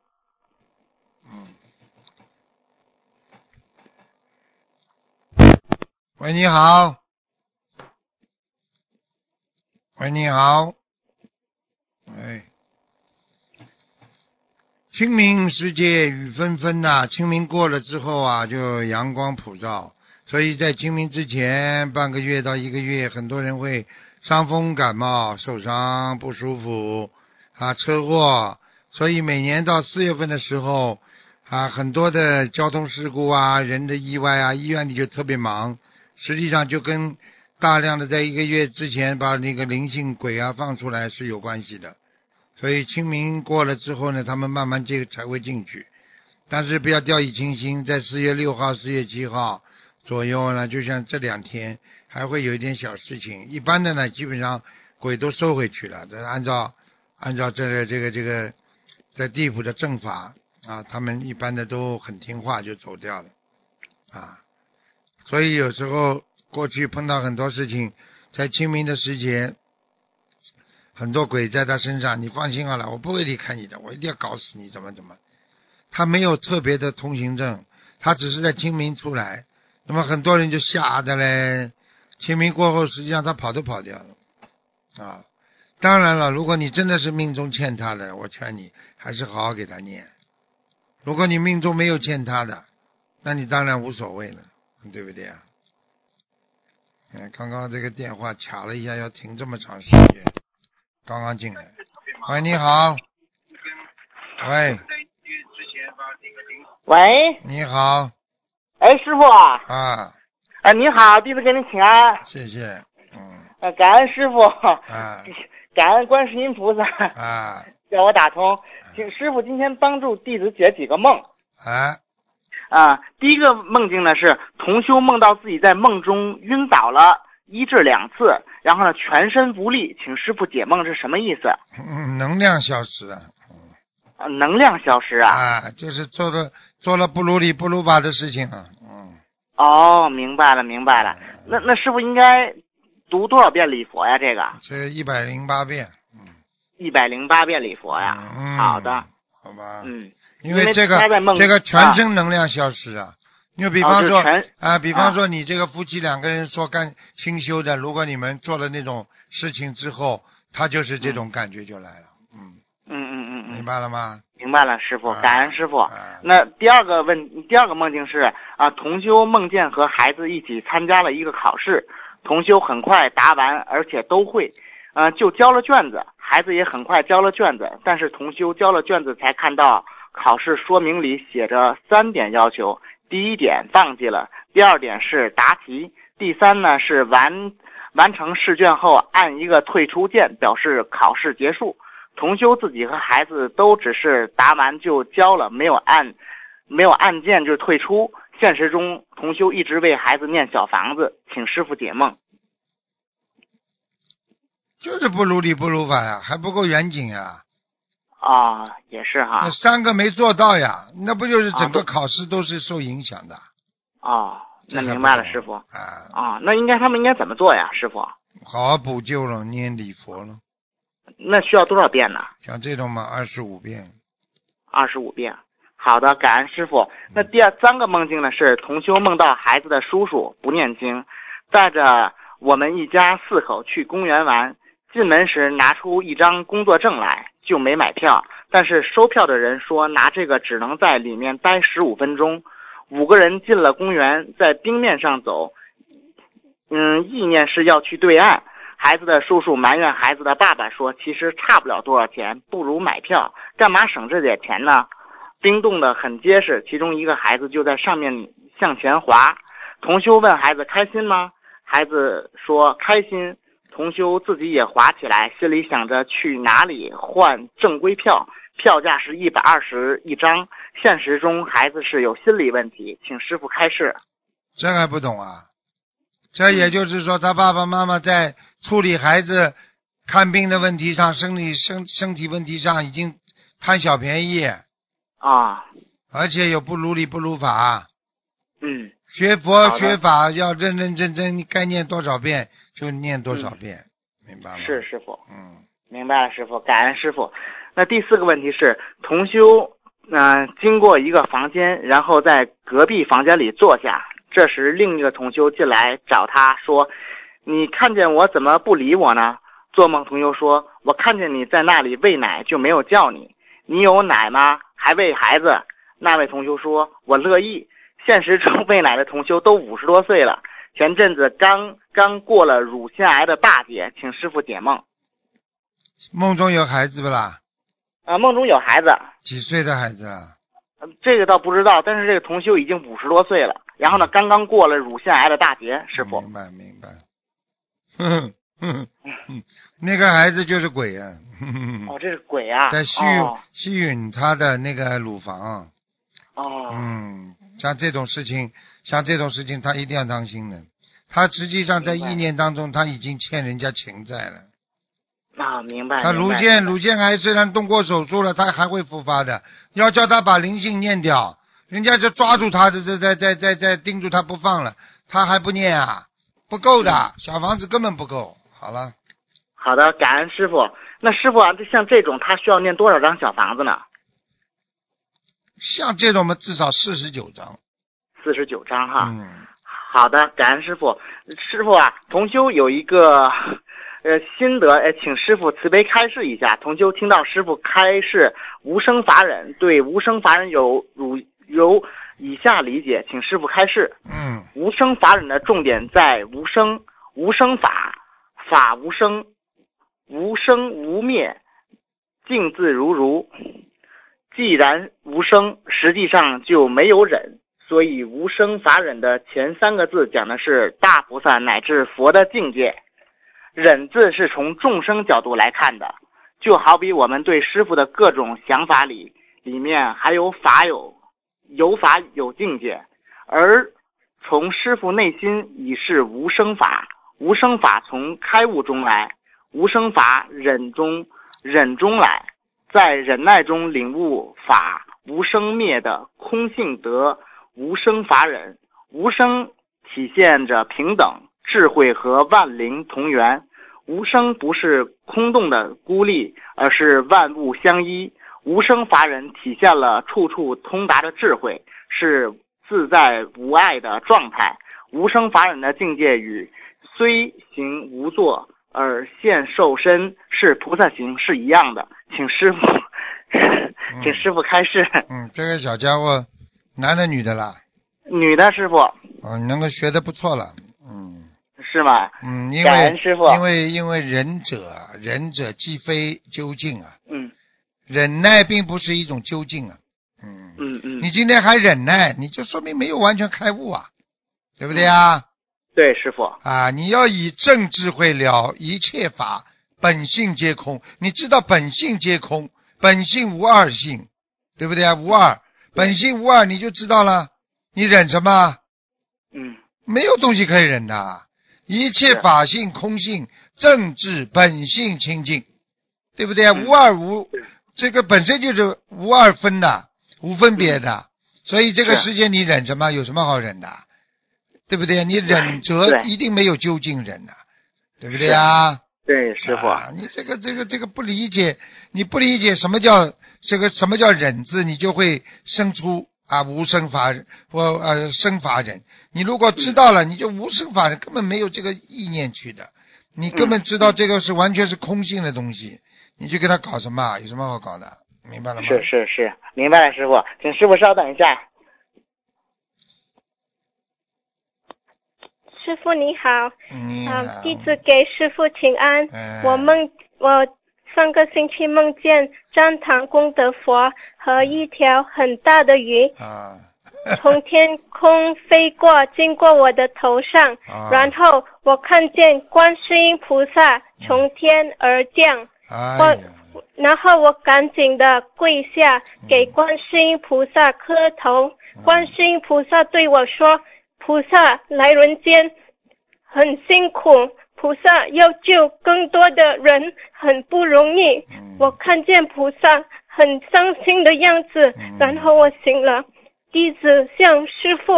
喂，你好。喂，你好。喂。清明时节雨纷纷呐、清明过了之后啊，就阳光普照，所以在清明之前半个月到一个月，很多人会伤风感冒、受伤不舒服啊，车祸。所以每年到四月份的时候啊，很多的交通事故啊、人的意外啊，医院里就特别忙。实际上就跟大量的在一个月之前把那个灵性鬼啊放出来是有关系的。所以清明过了之后呢，他们慢慢这个才会进去。但是不要掉以轻心，在四月六号、四月七号左右呢，就像这两天还会有一点小事情。一般的呢，基本上鬼都收回去了。这按照按照这个这个这个在地府的正法啊，他们一般的都很听话就走掉了啊。所以有时候过去碰到很多事情，在清明的时节，很多鬼在他身上，你放心好了，我不会离开你的，我一定要搞死你，怎么怎么。他没有特别的通行证，他只是在清明出来，那么很多人就吓得嘞，清明过后，实际上他跑都跑掉了啊。当然了，如果你真的是命中欠他的，我劝你还是好好给他念。如果你命中没有欠他的，那你当然无所谓了，对不对啊？嗯，刚刚这个电话卡了一下，要停这么长时间。刚刚进来，喂，你好，喂，喂，你好，哎，师傅啊，啊，啊，你好，弟子给您请安，谢谢，嗯，啊，感恩师傅，啊。感恩观世音菩萨，啊，叫我打通，请师傅今天帮助弟子解几个梦。哎，啊。第一个梦境呢是同修梦到自己在梦中晕倒了一至两次，然后呢全身无力，请师傅解梦是什么意思？嗯，能量消失了，啊，能量消失啊？啊，就是做的做了不如理不如法的事情啊，嗯，哦，明白了，明白了。那那师傅应该读多少遍礼佛呀？这个这一百零八遍，嗯，一百零八遍礼佛呀。嗯，好的，好吧，嗯，因为这个这个全身能量消失啊。因为比方说啊，比方说你这个夫妻两个人说干清修的，如果你们做了那种事情之后，他就是这种感觉就来了，嗯，嗯嗯嗯嗯，明白了吗？明白了，师傅，啊感恩师傅。啊，那第二个问，第二个梦境是啊，同修梦见和孩子一起参加了一个考试，同修很快答完，而且都会，呃，就交了卷子，孩子也很快交了卷子，但是同修交了卷子才看到考试说明里写着三点要求，第一点忘记了，第二点是答题，第三呢是完完成试卷后按一个退出键表示考试结束。同修自己和孩子都只是答完就交了，没有按没有按键就退出。现实中，同修一直为孩子念小房子，请师傅解梦。就是不如理不如法呀，还不够严谨呀，也是哈那，三个没做到呀，那不就是整个啊考试都是受影响的？哦，那明白了，师傅。啊，啊，那应该他们应该怎么做呀，师傅？好好补救了，念礼佛了，那需要多少遍呢？像这种嘛，二十五遍，二十五遍。好的，感恩师傅。那第二三个梦境呢是同修梦到孩子的叔叔不念经，带着我们一家四口去公园玩。进门时拿出一张工作证来，就没买票。但是收票的人说拿这个只能在里面待十五分钟。五个人进了公园，在冰面上走，嗯，意念是要去对岸。孩子的叔叔埋怨孩子的爸爸说：“其实差不了多少钱，不如买票，干嘛省这点钱呢？”冰冻得很结实，其中一个孩子就在上面向前滑。同修问孩子开心吗？孩子说开心。同修自己也滑起来，心里想着去哪里换正规票，票价是一百二十一张。现实中孩子是有心理问题，请师傅开示。这还不懂啊？这也就是说，他爸爸妈妈在处理孩子看病的问题上、生理身身体问题上，已经贪小便宜，啊，而且有不如理不如法。嗯，学佛学法要认认真真，你该念多少遍就念多少遍，明白吗？是，师傅。嗯，明白了，师傅，感恩师傅。那第四个问题是，同修，嗯、经过一个房间，然后在隔壁房间里坐下。这时，另一个同修进来找他说：“你看见我怎么不理我呢？”做梦同修说：“我看见你在那里喂奶，就没有叫你。你有奶吗？还喂孩子？”那位同修说：“我乐意。”现实中喂奶的同修都五十多岁了，前阵子刚刚过了乳腺癌的大劫，请师傅解梦。梦中有孩子不啦？啊，梦中有孩子，几岁的孩子啊？呃这个倒不知道，但是这个同修已经五十多岁了，然后呢，刚刚过了乳腺癌的大劫，师傅。明白明白。哼哼哼，那个孩子就是鬼啊！哼 哼哦，这是鬼啊！在吸哦吸吮他的那个乳房。哦，嗯，像这种事情，像这种事情，他一定要当心的。他实际上在意念当中，他已经欠人家情债了。啊，明白。他乳腺乳腺癌虽然动过手术了，他还会复发的。要叫他把灵性念掉，人家就抓住他的，在在在在在盯住他不放了，他还不念啊？不够的，小房子根本不够。好了，好的，感恩师傅。那师傅啊，这像这种他需要念多少张小房子呢？像这种嘛，至少四十九章。四十九张哈。嗯，好的，感恩师傅。师傅啊，同修有一个 呃心得，呃，请师傅慈悲开示一下。同修听到师傅开示无生法忍，对无生法忍有如有以下理解，请师傅开示。嗯无生法忍的重点在无生，无生法，法无生，无生无灭，静自如如。既然无生，实际上就没有忍，所以无生法忍的前三个字讲的是大菩萨乃至佛的境界。忍字是从众生角度来看的，就好比我们对师傅的各种想法里，里面还有法有有法有境界，而从师傅内心已是无生法，无生法从开悟中来，无生法忍中忍中来，在忍耐中领悟法无生灭的空性德无生法忍，无生体现着平等智慧和万灵同源，无生不是空洞的孤立，而是万物相依。无生法忍体现了处处通达的智慧，是自在无碍的状态。无生法忍的境界与虽行无作而现受身是菩萨行是一样的。请师傅，请师傅开示。嗯，这个小家伙，男的女的啦？女的师傅嗯，能够学的不错了。嗯是吗？嗯，因为师傅。因为因为仁者，仁者既非究竟啊，嗯忍耐并不是一种究竟啊。嗯，嗯嗯，你今天还忍耐，你就说明没有完全开悟啊，对不对啊？对师傅。啊，你要以正智慧了一切法，本性皆空。你知道本性皆空，本性无二性，对不对啊？无二，本性无二，你就知道了。你忍什么？嗯没有东西可以忍的，一切法性空性，正智本性清净，对不对啊？嗯无二无，这个本身就是无二分的，无分别的，所以这个世界你忍什么？有什么好忍的？对不对？你忍者一定没有究竟忍呐，对不对啊？对师傅。啊，你这个这个这个不理解，你不理解什么叫这个什么叫忍字，你就会生出啊无生法或呃生法忍。你如果知道了，你就无生法忍根本没有这个意念去的，你根本知道这个是完全是空性的东西，你就跟他搞什么啊？有什么好搞的？明白了吗？是是是，明白了，师傅，请师傅稍等一下。师傅你好，你啊、弟子给师傅请安。嗯我梦我上个星期梦见张唐功德佛和一条很大的鱼啊。从天空飞过，经过我的头上，啊，然后我看见观世音菩萨从天而降，哎呀，然后我赶紧的跪下给观世音菩萨磕头。观世音菩萨对我说：“菩萨来人间很辛苦，菩萨要救更多的人很不容易。”嗯。我看见菩萨很伤心的样子嗯，然后我醒了。弟子向师父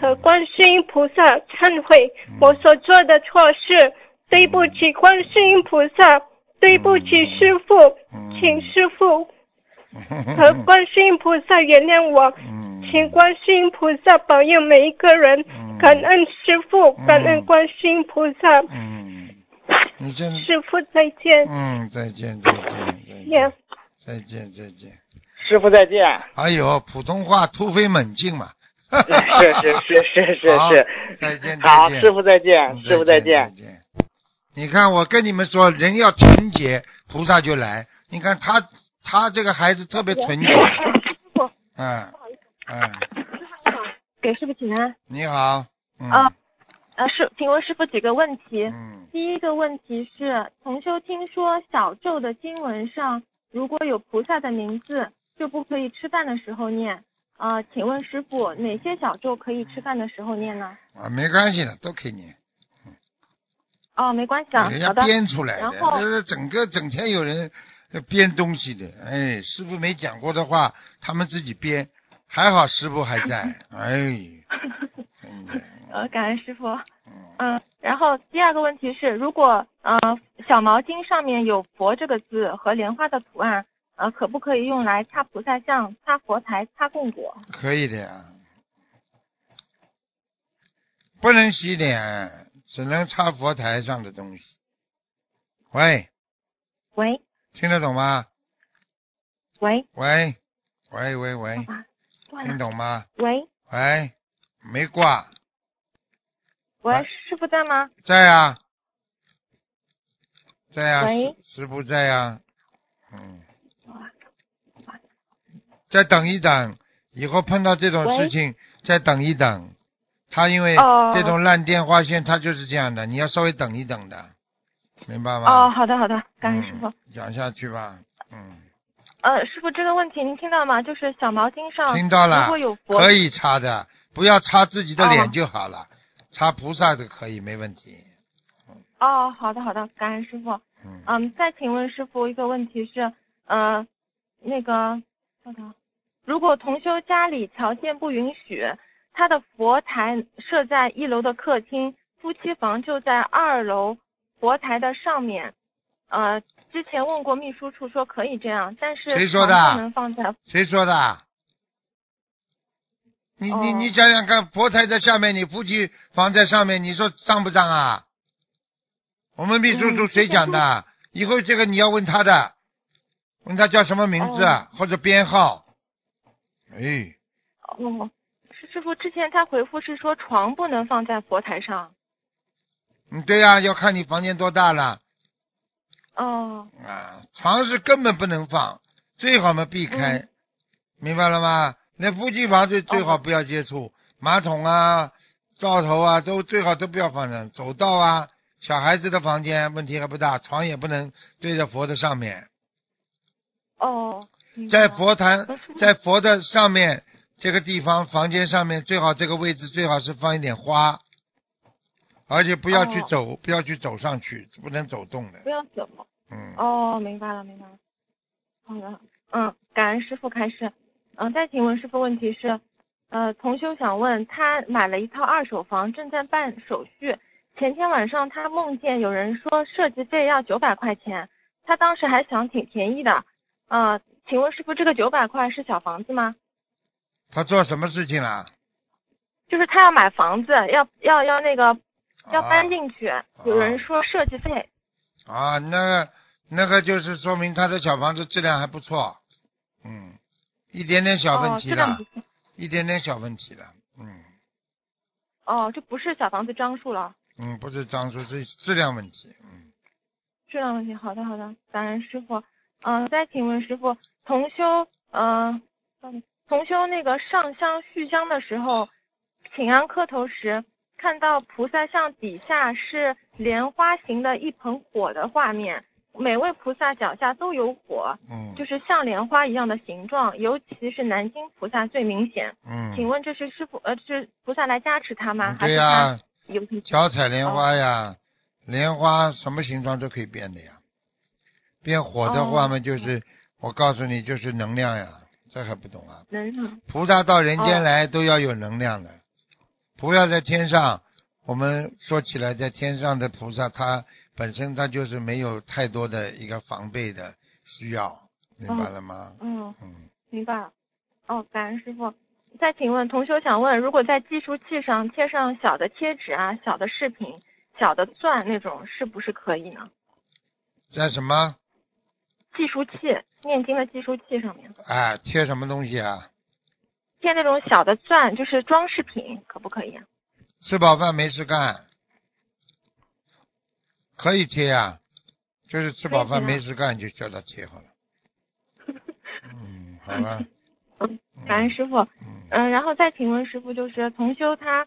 和观世音菩萨忏悔嗯。我所做的错事，对不起观世音菩萨，对不起师父，嗯。请师父 和观世音菩萨原谅我，嗯请观世音菩萨保佑每一个人，嗯感恩师傅，感恩嗯观世音菩萨，嗯，你现在师傅再见。嗯再见再见再见 Yeah 再见再见。师傅再见。哎呦，普通话突飞猛进嘛。是是是是是是。再见好，再见师傅再见，嗯师傅再见。再见。你看，我跟你们说，人要纯洁，菩萨就来。你看他，他这个孩子特别纯洁。傅嗯嗯，给师傅请安。你好。嗯啊呃，师，请问师傅几个问题。嗯第一个问题是，同修听说小咒的经文上如果有菩萨的名字，就不可以吃饭的时候念。啊、请问师傅，哪些小咒可以吃饭的时候念呢？啊，没关系的，都可以念。哦，没关系啊。人家。编出来的，然后这是整个整天有人编东西的。哎，师傅没讲过的话，他们自己编。还好师傅还在。哎，真的。呃，感恩师傅。嗯嗯，然后第二个问题是，如果呃小毛巾上面有佛这个字和莲花的图案，呃，可不可以用来擦菩萨像、擦佛台、擦供果？可以的呀。不能洗脸，只能擦佛台上的东西。喂，喂听得懂吗？喂，喂，喂喂喂。听懂吗？喂。喂，没挂，喂喂，师傅在吗？在啊、在呀、喂。师师傅在呀、嗯，哇再等一等，以后碰到这种事情再等一等。他因为哦。这种烂电话线，他就是这样的，你要稍微等一等的，明白吗？哦，好的好的，感谢师傅。嗯讲下去吧，嗯，呃，师傅这个问题您听到吗？就是小毛巾上听到了如果有佛可以擦的，不要擦自己的脸哦就好了，擦菩萨的可以，没问题。哦，好的好的，感恩师傅。嗯，嗯，再请问师傅一个问题是，呃，那个，稍等，如果同修家里条件不允许，他的佛台设在一楼的客厅，夫妻房就在二楼佛台的上面。呃，之前问过秘书处说可以这样，但是谁说的不能放在谁说的？你你哦你想想看，佛台在下面，你夫妻房在上面，你说脏不脏啊？我们秘书处嗯谁讲的？以后这个你要问他的，问他叫什么名字、啊或者编号。哎，哦，师师傅之前他回复是说床不能放在佛台上。嗯，对呀、要看你房间多大了哦，啊。床是根本不能放，最好嘛避开，嗯明白了吗？那夫妻房最最好不要接触，马桶啊、灶头啊都最好都不要放上，走道啊、小孩子的房间问题还不大，床也不能对着佛的上面，哦，在佛坛在佛的上面这个地方房间上面最好这个位置最好是放一点花，而且不要去哦走，不要去走上去，不能走动的不，要走。嗯。哦，明白了，明白了。好的，嗯，感恩师傅开示。嗯，再请问师傅问题是，呃，同修想问，他买了一套二手房，正在办手续。前天晚上他梦见有人说设计费要九百块钱，他当时还想挺便宜的。呃，请问师傅，这个九百块是小房子吗？他做什么事情了？就是他要买房子，要要要那个要搬啊进去，有人说设计费。啊，那个那个就是说明他的小房子质量还不错，嗯，一点点小问哦，题了。一点点小问题了，嗯哦，这不是小房子张数了。嗯，不是张数，是质量问题，嗯，质量问题，好的好的，感恩师傅。嗯、再请问师傅，同修，嗯、嗯，同修那个上香续香的时候，请安磕头时，看到菩萨像底下是莲花形的一盆火的画面，每位菩萨脚下都有火，嗯就是像莲花一样的形状，尤其是南京菩萨最明显。嗯，请问这是师傅呃是菩萨来加持他吗？嗯对呀、脚踩莲花呀，莲花什么形状都可以变的呀，变火的话嘛，哦就是我告诉你，就是能量呀，这还不懂啊？能量？菩萨到人间哦来都要有能量的，菩萨在天上，我们说起来，在天上的菩萨，他本身他就是没有太多的一个防备的需要，明白了吗？嗯。嗯，明白了。哦，感恩师傅。再请问，同修想问，如果在计数器上贴上小的贴纸啊、小的饰品、小的钻那种，是不是可以呢？在什么？计数器，念经的计数器上面哎，贴什么东西啊？贴那种小的钻，就是装饰品，可不可以啊？吃饱饭没事干，可以贴呀、就是吃饱饭没事干就叫他贴好了。嗯，好了。嗯，感恩师傅。嗯嗯，然后再请问师傅，就是同修他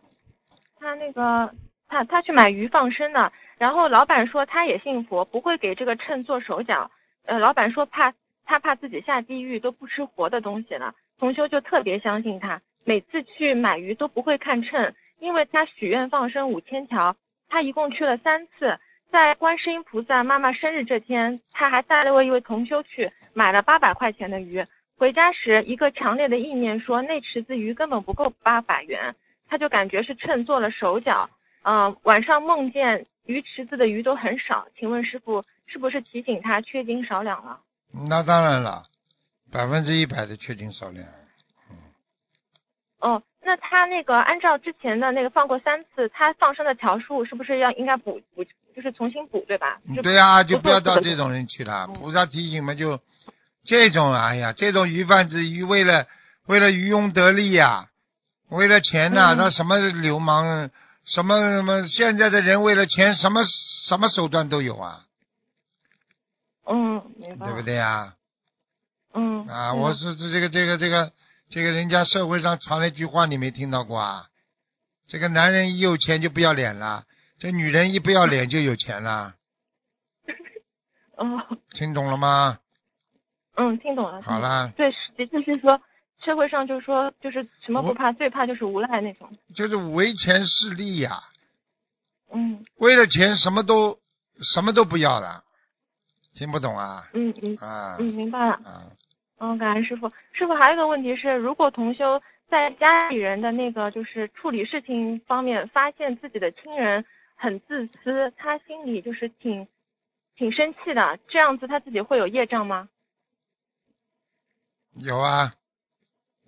他那个他他去买鱼放生的，然后老板说他也信佛，不会给这个秤做手脚。呃，老板说怕他怕自己下地狱都不吃活的东西了，同修就特别相信他，每次去买鱼都不会看秤，因为他许愿放生五千条，他一共去了三次。在观世音菩萨妈妈生日这天，他还带了我一位同修去买了八百块钱的鱼。回家时，一个强烈的意念说那池子鱼根本不够八百元，他就感觉是秤做了手脚。嗯、晚上梦见鱼池子的鱼都很少，请问师傅是不是提醒他缺斤少两了？那当然了，百分之一百的确定少量。哦，那那他那个按照之前的那个放过三次，他放生的条数是不是要应该补补，就是重新补对吧？就对呀、就不要到这种人去了。嗯菩萨提醒嘛，就这种，哎呀，这种鱼贩子鱼为了为了渔翁得利呀、为了钱呐、嗯他什么流氓，什么什么，现在的人为了钱，什么什么手段都有啊，嗯，明白。对不？对呀？嗯。啊，我是这这个这个这个这个人家社会上传了一句话，你没听到过啊？这个男人一有钱就不要脸了，这女人一不要脸就有钱了，哦，听懂了吗？嗯，听懂了。好啦，对，是就是说社会上就是说就是什么不怕，最怕就是无赖那种。就是为钱势利呀、嗯为了钱什么都什么都不要了，听不懂啊？嗯嗯啊嗯，明白了。啊！嗯，感恩师傅。师傅还有一个问题是，如果同修在家里人的那个就是处理事情方面，发现自己的亲人很自私，他心里就是挺挺生气的，这样子他自己会有业障吗？有啊，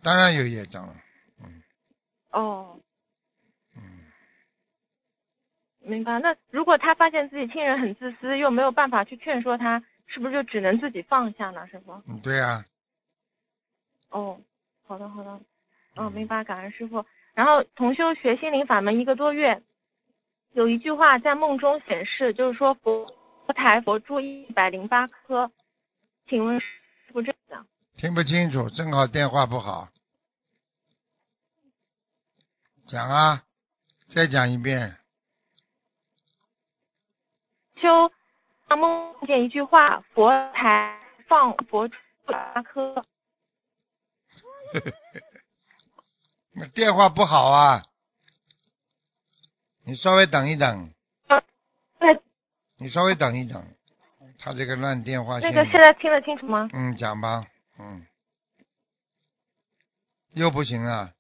当然有业障了。嗯哦，嗯，明白。那如果他发现自己亲人很自私，又没有办法去劝说他，是不是就只能自己放下呢？师傅？嗯对啊，哦，好的好的，嗯，明白，感恩师傅。然后同修学心灵法门一个多月，有一句话在梦中显示，就是说佛佛台佛珠一百零八颗，请问师傅这样？听不清楚，正好电话不好。讲啊，再讲一遍。修梦见一句话，佛台放佛珠八颗，那电话不好啊，你稍微等一等，那你稍微等一等，他这个烂电话线。那个现在听得清楚吗？嗯，讲吧，嗯，又不行啊，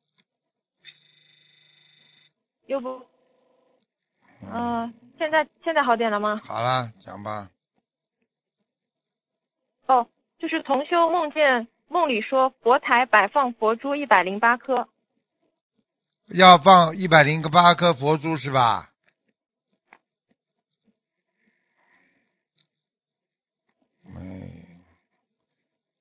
又不，嗯，呃，现在现在好点了吗？好了，讲吧，哦，就是同修梦见梦里说佛台摆放佛珠一百零八颗，要放一百零八颗佛珠是吧？哎，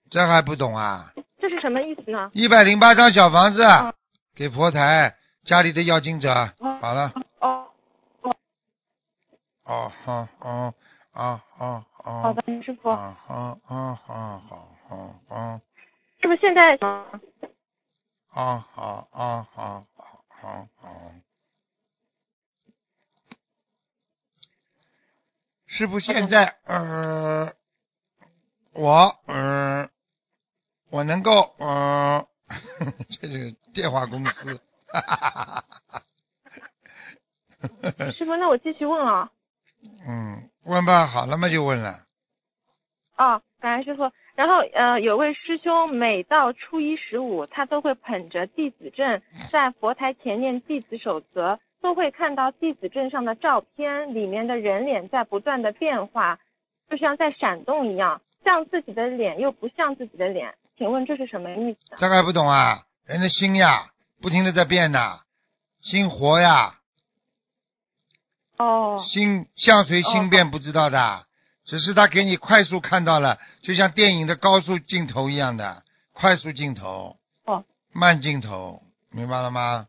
这还不懂啊？这是什么意思呢？一百零八张小房子嗯给佛台家里的要经者，嗯好了，哦，哦，好，哦，啊，好，好好，的，师傅，啊，好，啊，好，好，好，好，是不是现在？啊，好，啊，好，好，好，好。师傅，现在呃，我呃，我能够呃，这是电话公司，哈哈哈哈哈。师傅，那我继续问啊。嗯，问吧，好了嘛就问了。哦，感恩师傅。然后呃，有位师兄每到初一十五，他都会捧着弟子证在佛台前念弟子守则，都会看到弟子证上的照片，里面的人脸在不断的变化，就像在闪动一样，像自己的脸又不像自己的脸。请问这是什么意思？这个还不懂啊？人的心呀，不停的在变呐，心活呀，哦心相随心变，不知道的，只是他给你快速看到了，就像电影的高速镜头一样的快速镜头，哦，慢镜头，明白了吗？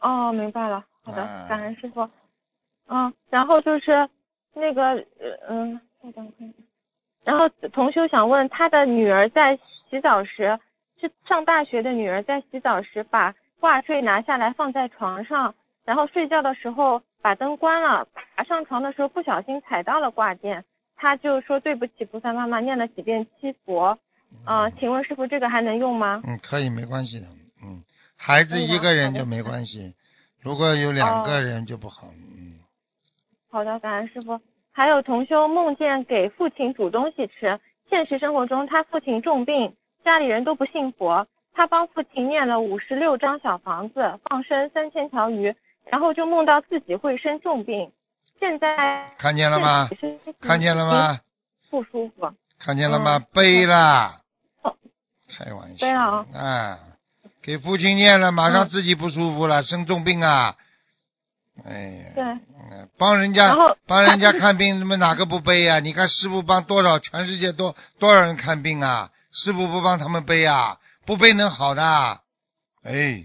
哦，明白了。好的嗯，感恩师傅。嗯，然后就是那个呃嗯，稍等一下。然后同修想问，他的女儿在洗澡时，是上大学的女儿在洗澡时把挂坠拿下来放在床上，然后睡觉的时候把灯关了，爬上床的时候不小心踩到了挂件，他就说对不起菩萨妈妈，念了几遍七佛。啊、请问师傅这个还能用吗？嗯，可以，没关系的。嗯，孩子一个人就没关系，如果有两个人就不好。嗯，好的，感恩师傅。还有同修梦见给父亲煮东西吃，现实生活中他父亲重病，家里人都不信佛，他帮父亲念了五十六张小房子，放生三千条鱼，然后就梦到自己会生重病，现在看见了吗？看见了吗？不舒服。看见了吗？嗯背啦哦，开玩笑。背了啊啊，给父亲念了，马上嗯自己不舒服了，生重病啊！哎呀，对，嗯帮人家帮人家看病，他妈哪个不背啊？你看师傅帮多少全世界多多少人看病啊？师傅不帮他们背啊？不背能好的？哎，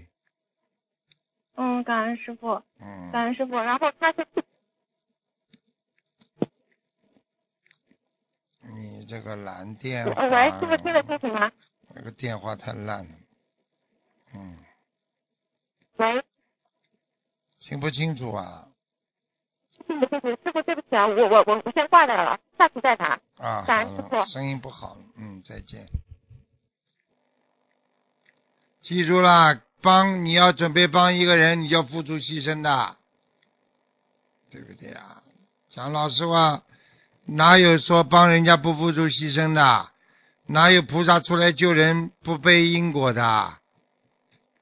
嗯，感恩师傅，嗯，感恩师傅。然后他是你这个蓝电喂，师傅听得清楚吗？这个电话太烂了，嗯，喂，听不清楚啊听不清楚，师傅对不起啊，我我我我先挂掉了，下次再打。啊，感恩师，傅声音不好，嗯，再见。记住啦，帮你要准备帮一个人，你要付出牺牲的，对不对啊？讲老实话，哪有说帮人家不付出牺牲的？哪有菩萨出来救人不背因果的？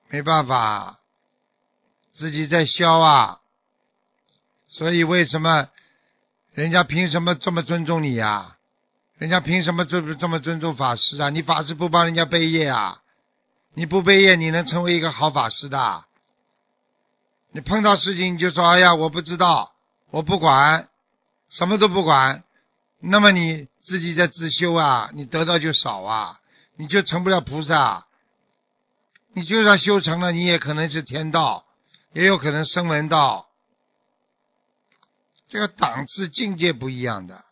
没办法，自己在消啊。所以为什么人家凭什么这么尊重你呀、人家凭什么这么这么尊重法师啊？你法师不帮人家背业啊？你不背业，你能成为一个好法师的？你碰到事情你就说：“哎呀，我不知道，我不管，什么都不管。”那么你自己在自修啊，你得到就少啊，你就成不了菩萨。你就算修成了，你也可能是天道，也有可能声闻道。这个档次境界不一样的。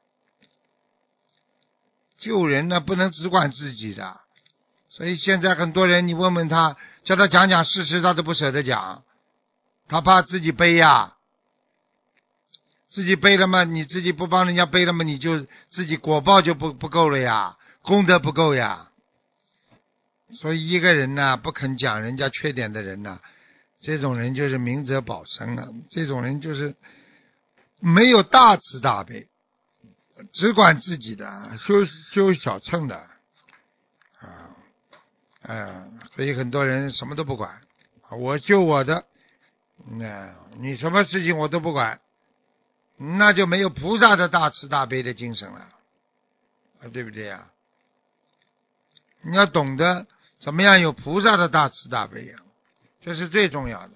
救人呢，不能只管自己的，所以现在很多人，你问问他，叫他讲讲事实，他都不舍得讲，他怕自己背呀，自己背了嘛，你自己不帮人家背了嘛，你就自己果报就不不够了呀，功德不够呀。所以一个人呢，不肯讲人家缺点的人呢，这种人就是明哲保身啊，这种人就是没有大慈大悲。只管自己的，修修小乘的，哎、所以很多人什么都不管，我修我的，那、你什么事情我都不管，那就没有菩萨的大慈大悲的精神了，对不对呀、你要懂得怎么样有菩萨的大慈大悲呀、这是最重要的。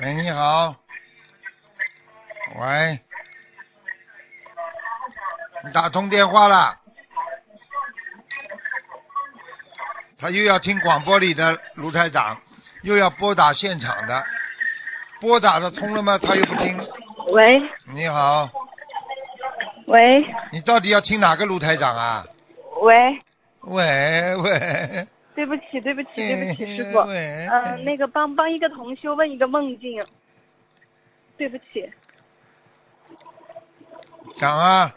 喂，你好。喂。你打通电话了，他又要听广播里的卢台长，又要拨打现场的，拨打的通了吗？他又不听。喂。你好，喂。你到底要听哪个卢台长啊？喂，喂喂，对不起对不起对不起，师傅，喂，嗯、那个帮帮一个同修问一个梦境，对不起，讲啊，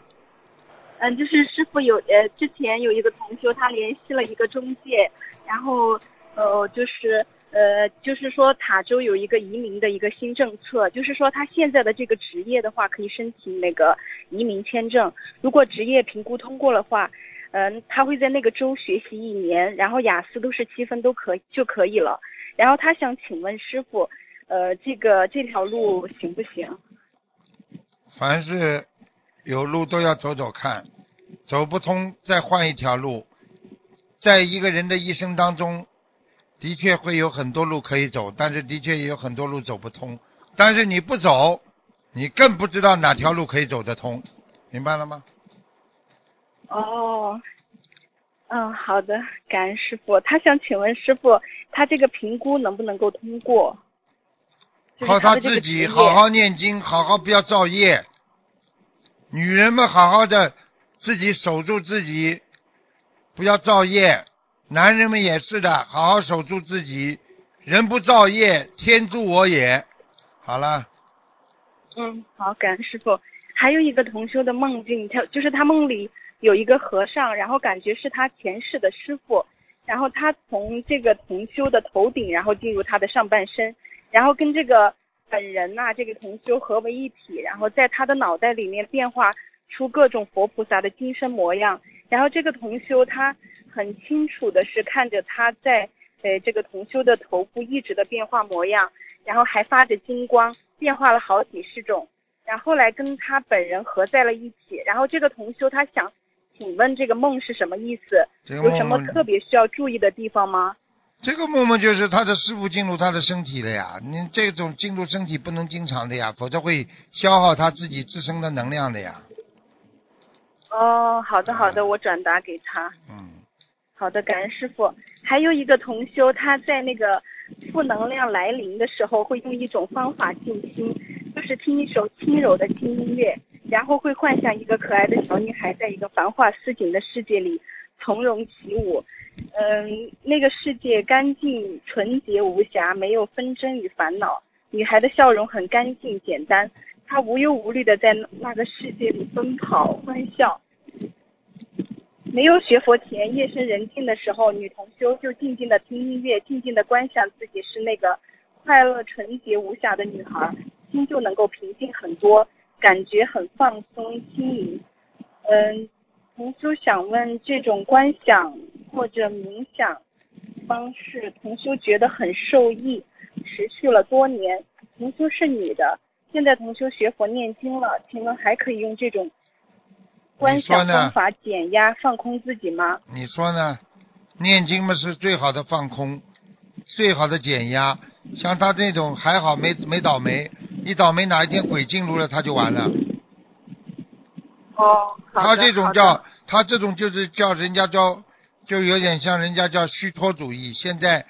嗯，就是师傅有呃之前有一个同修他联系了一个中介，然后呃就是呃就是说塔州有一个移民的一个新政策，就是说他现在的这个职业的话可以申请那个移民签证，如果职业评估通过的话。嗯，他会在那个州学习一年，然后雅思都是七分都可就可以了。然后他想请问师傅，呃，这个这条路行不行？凡是有路都要走走看，走不通再换一条路。在一个人的一生当中，的确会有很多路可以走，但是的确也有很多路走不通。但是你不走，你更不知道哪条路可以走得通，明白了吗？哦，嗯，好的，感恩师傅。他想请问师傅，他这个评估能不能够通过？就是靠他自己好好念经，好好不要造业。女人们好好的自己守住自己，不要造业。男人们也是的，好好守住自己。人不造业，天助我也。好了，嗯，好，感恩师傅。还有一个同修的梦境，他就是他梦里有一个和尚，然后感觉是他前世的师傅，然后他从这个同修的头顶，然后进入他的上半身，然后跟这个本人呐、这个同修合为一体，然后在他的脑袋里面变化出各种佛菩萨的金身模样，然后这个同修他很清楚的是看着他在呃这个同修的头部一直的变化模样，然后还发着金光，变化了好几十种。然后后来跟他本人合在了一起，然后这个同修他想请问这个梦是什么意思？这个有什么特别需要注意的地方吗？这个梦梦就是他的师傅进入他的身体了呀，你这种进入身体不能经常的呀，否则会消耗他自己自身的能量的呀。哦，好的好的，我转达给他。嗯，好的，感恩师傅。还有一个同修，他在那个负能量来临的时候，会用一种方法静心，就是听一首轻柔的轻音乐，然后会幻想一个可爱的小女孩在一个繁华似锦的世界里从容起舞。嗯，那个世界干净、纯洁、无瑕，没有纷争与烦恼。女孩的笑容很干净简单，她无忧无虑的在那个世界里奔跑欢笑。没有学佛前，夜深人静的时候，女同修就静静的听音乐，静静的观想自己是那个快乐、纯洁、无瑕的女孩，心就能够平静很多，感觉很放松、轻盈。嗯，同修想问，这种观想或者冥想方式，同修觉得很受益，持续了多年。同修是女的，现在同修学佛念经了，请问还可以用这种观想你说呢方法减压放空自己吗？你说呢？念经嘛是最好的放空，最好的减压。像他这种还好没没倒霉，一倒霉哪一天鬼进入了他就完了。哦，他这种叫他这种就是叫人家叫，就有点像人家叫虚脱主义。现在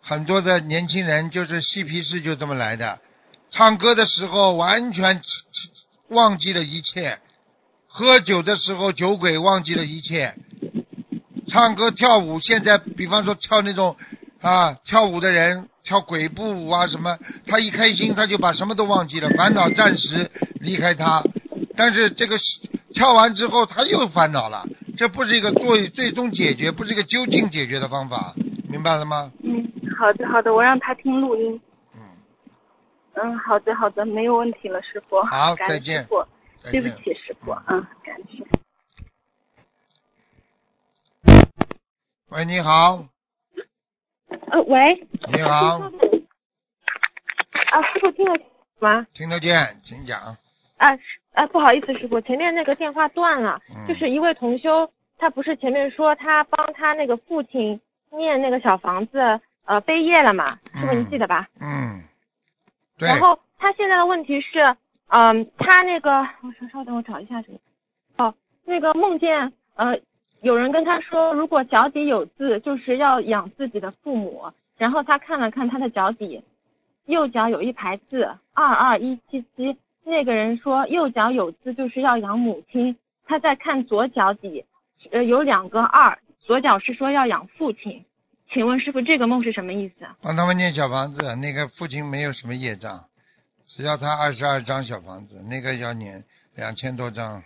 很多的年轻人就是嬉皮士就这么来的，唱歌的时候完全忘记了一切，喝酒的时候酒鬼忘记了一切，唱歌跳舞现在比方说跳那种啊跳舞的人跳鬼步舞啊什么，他一开心他就把什么都忘记了，烦恼暂时离开他。但是这个是跳完之后他又烦恼了，这不是一个最最终解决，不是一个究竟解决的方法，明白了吗？嗯，好的好的，我让他听录音。嗯。嗯，好的好的，没有问题了，师傅。好再见师傅，再见对不起，师傅，啊，感谢。喂，你好，呃，喂，你好，啊，师傅听得见吗？听得见，请讲。啊啊，不好意思，师傅，前面那个电话断了，嗯就是一位同修，他不是前面说他帮他那个父亲念那个小房子呃背业了嘛？师傅你记得吧？嗯，对，然后他现在的问题是，嗯，他那个，我稍稍等，我找一下这个，哦，那个梦见呃有人跟他说，如果脚底有痣，就是要养自己的父母。然后他看了看他的脚底，右脚有一排字二二一七七，那个人说右脚有痣就是要养母亲。他在看左脚底，呃有两个二，左脚是说要养父亲。请问师傅这个梦是什么意思啊？帮他们念小房子，那个父亲没有什么业障，只要他二十二张小房子，那个要念两千多张。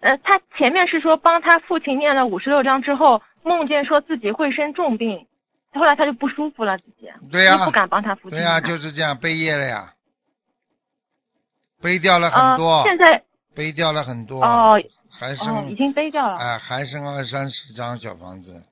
呃，他前面是说帮他父亲念了五十六章之后，梦见说自己会生重病，后来他就不舒服了，自己。对呀、就不敢帮他父亲。对呀、念就是这样背业了呀，背掉了很多，呃、现在背掉了很多，哦还剩哦已经背掉了，哎、还剩二三十张小房子。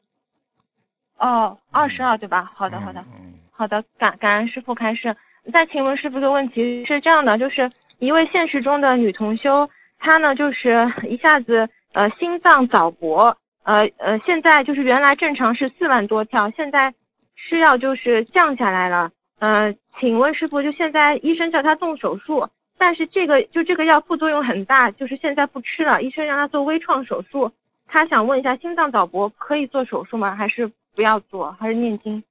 哦，二十二对吧？好的好的，嗯，好的，感感恩师傅开示。再请问师傅个问题是这样的，就是一位现实中的女同修，她呢就是一下子呃心脏早搏，呃呃现在就是原来正常是四万多跳，现在吃药就是降下来了。呃，请问师傅，就现在医生叫她动手术，但是这个就这个药副作用很大，就是现在不吃了，医生让她做微创手术。她想问一下，心脏早搏可以做手术吗？还是不要做？还是念经？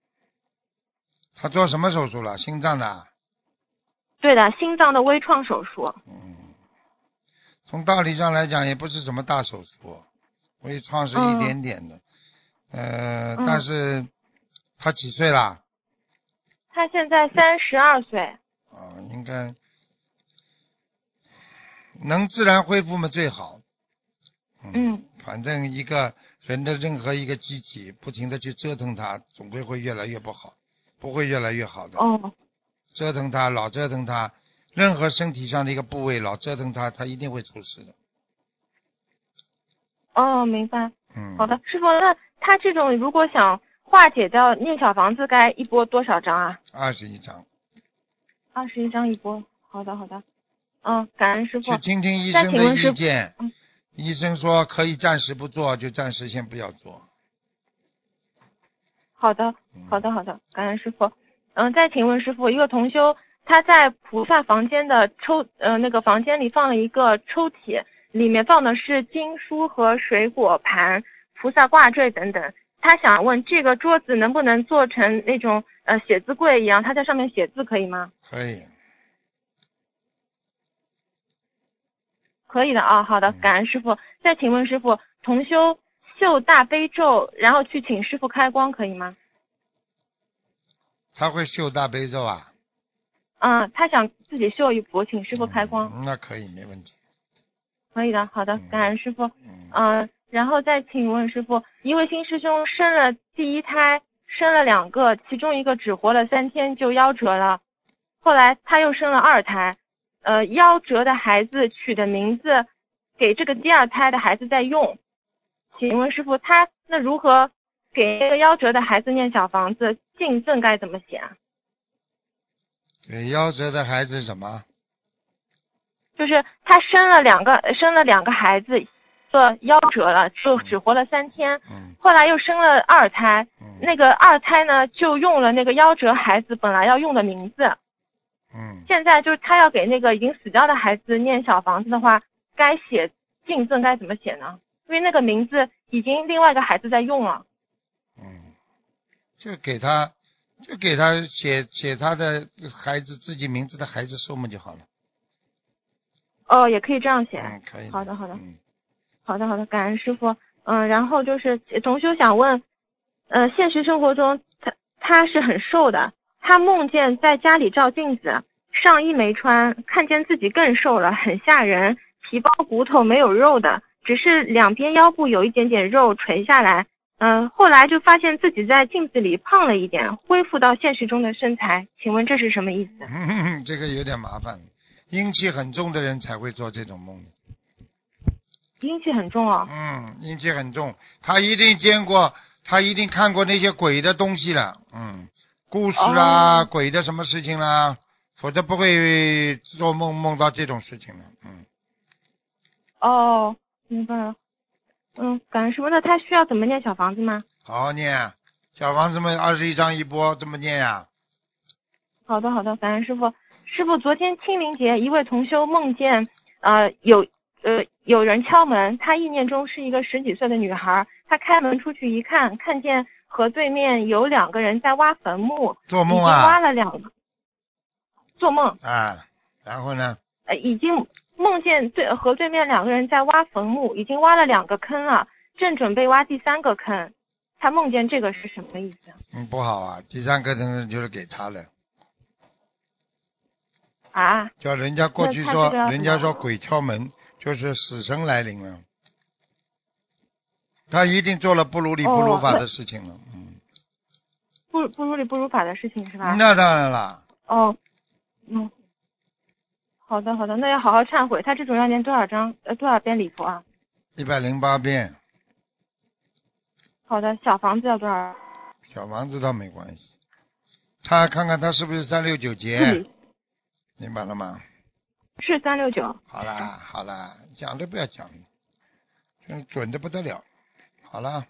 他做什么手术了？心脏的。对的，心脏的微创手术。嗯，从道理上来讲，也不是什么大手术，微创是一点点的。呃，嗯但是他几岁啦？他现在三十二岁。啊，应该能自然恢复嘛最好。嗯反正一个人的任何一个机体，不停的去折腾它，总归会越来越不好，不会越来越好的。哦折腾他，老折腾他，任何身体上的一个部位老折腾他，他一定会出事的。哦，明白。嗯。好的，师傅，那他这种如果想化解掉念小房子，该一波多少张啊？二十一张，二十一张一波。好的好的。嗯，感恩师傅去。听听医生的意见。嗯医生说可以暂时不做，就暂时先不要做。好的，好的，好的，感恩师傅。嗯，再请问师傅，一个同修他在菩萨房间的抽呃那个房间里放了一个抽屉，里面放的是经书和水果盘、菩萨挂坠等等。他想问这个桌子能不能做成那种呃写字柜一样，他在上面写字可以吗？可以。可以的啊，好的，感恩师傅。再请问师傅，同修绣大悲咒，然后去请师傅开光，可以吗？他会绣大悲咒啊？啊，他想自己绣一幅，请师傅开光。那可以，没问题。可以的，好的，感恩师傅。嗯，然后再请问师傅，一位新师兄生了第一胎，生了两个，其中一个只活了三天就夭折了，后来他又生了二胎。呃，夭折的孩子取的名字给这个第二胎的孩子在用，请问师傅，他那如何给那个夭折的孩子念小房子？敬赠该怎么写啊？给夭折的孩子什么？就是他生了两个，生了两个孩子，做夭折了，就只活了三天。嗯。后来又生了二胎，那个二胎呢，就用了那个夭折孩子本来要用的名字。嗯，现在就是他要给那个已经死掉的孩子念小房子的话，该写敬赠该怎么写呢？因为那个名字已经另外一个孩子在用了。嗯，就给他，就给他写写他的孩子自己名字的孩子数目就好了。哦，也可以这样写。嗯，可以。好的，好的。嗯。好的，好的，感恩师傅。嗯，然后就是同修想问，呃，现实生活中他他是很瘦的。他梦见在家里照镜子，上衣没穿，看见自己更瘦了，很吓人，皮包骨头没有肉的，只是两边腰部有一点点肉垂下来。嗯，后来就发现自己在镜子里胖了一点，恢复到现实中的身材。请问这是什么意思？嗯这个有点麻烦，阴气很重的人才会做这种梦。阴气很重哦。嗯，阴气很重，他一定见过，他一定看过那些鬼的东西了。嗯。故事啊，鬼的什么事情啦？否则不会做梦梦到这种事情了。嗯。哦，明白了。嗯，感恩师傅，那他需要怎么念小房子吗？好好念，小房子嘛，二十一张一波，这么念呀？好的，好的，感恩师傅。师傅，昨天清明节，一位同修梦见，呃，有呃有人敲门，他意念中是一个十几岁的女孩，他开门出去一看，看见。河对面有两个人在挖坟墓，做梦啊！挖了两个，做梦啊！然后呢？呃，已经梦见对和对面两个人在挖坟墓，已经挖了两个坑了，正准备挖第三个坑。他梦见这个是什么意思？嗯，不好啊！第三个坑就是给他了。啊？叫人家过去说，人家说鬼敲门就是死神来临了。他一定做了不如理不如法的事情了，嗯，不不如理不如法的事情是吧？那当然了。哦，嗯，好的好的，那要好好忏悔。他这种要念多少张呃多少遍礼佛啊？一百零八遍。好的，小房子要多少？小房子倒没关系，他看看他是不是三六九节，明白了吗？是三六九。好啦好啦，讲都不要讲了，嗯，准的不得了。好了，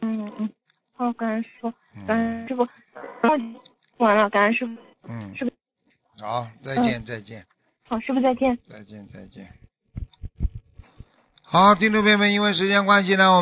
嗯嗯，好，感恩师傅，感恩师傅，然后完了，感恩师傅，嗯，师傅，好，再见再见，好，师傅再见，再见再见，好，听众朋友们，因为时间关系呢，我们。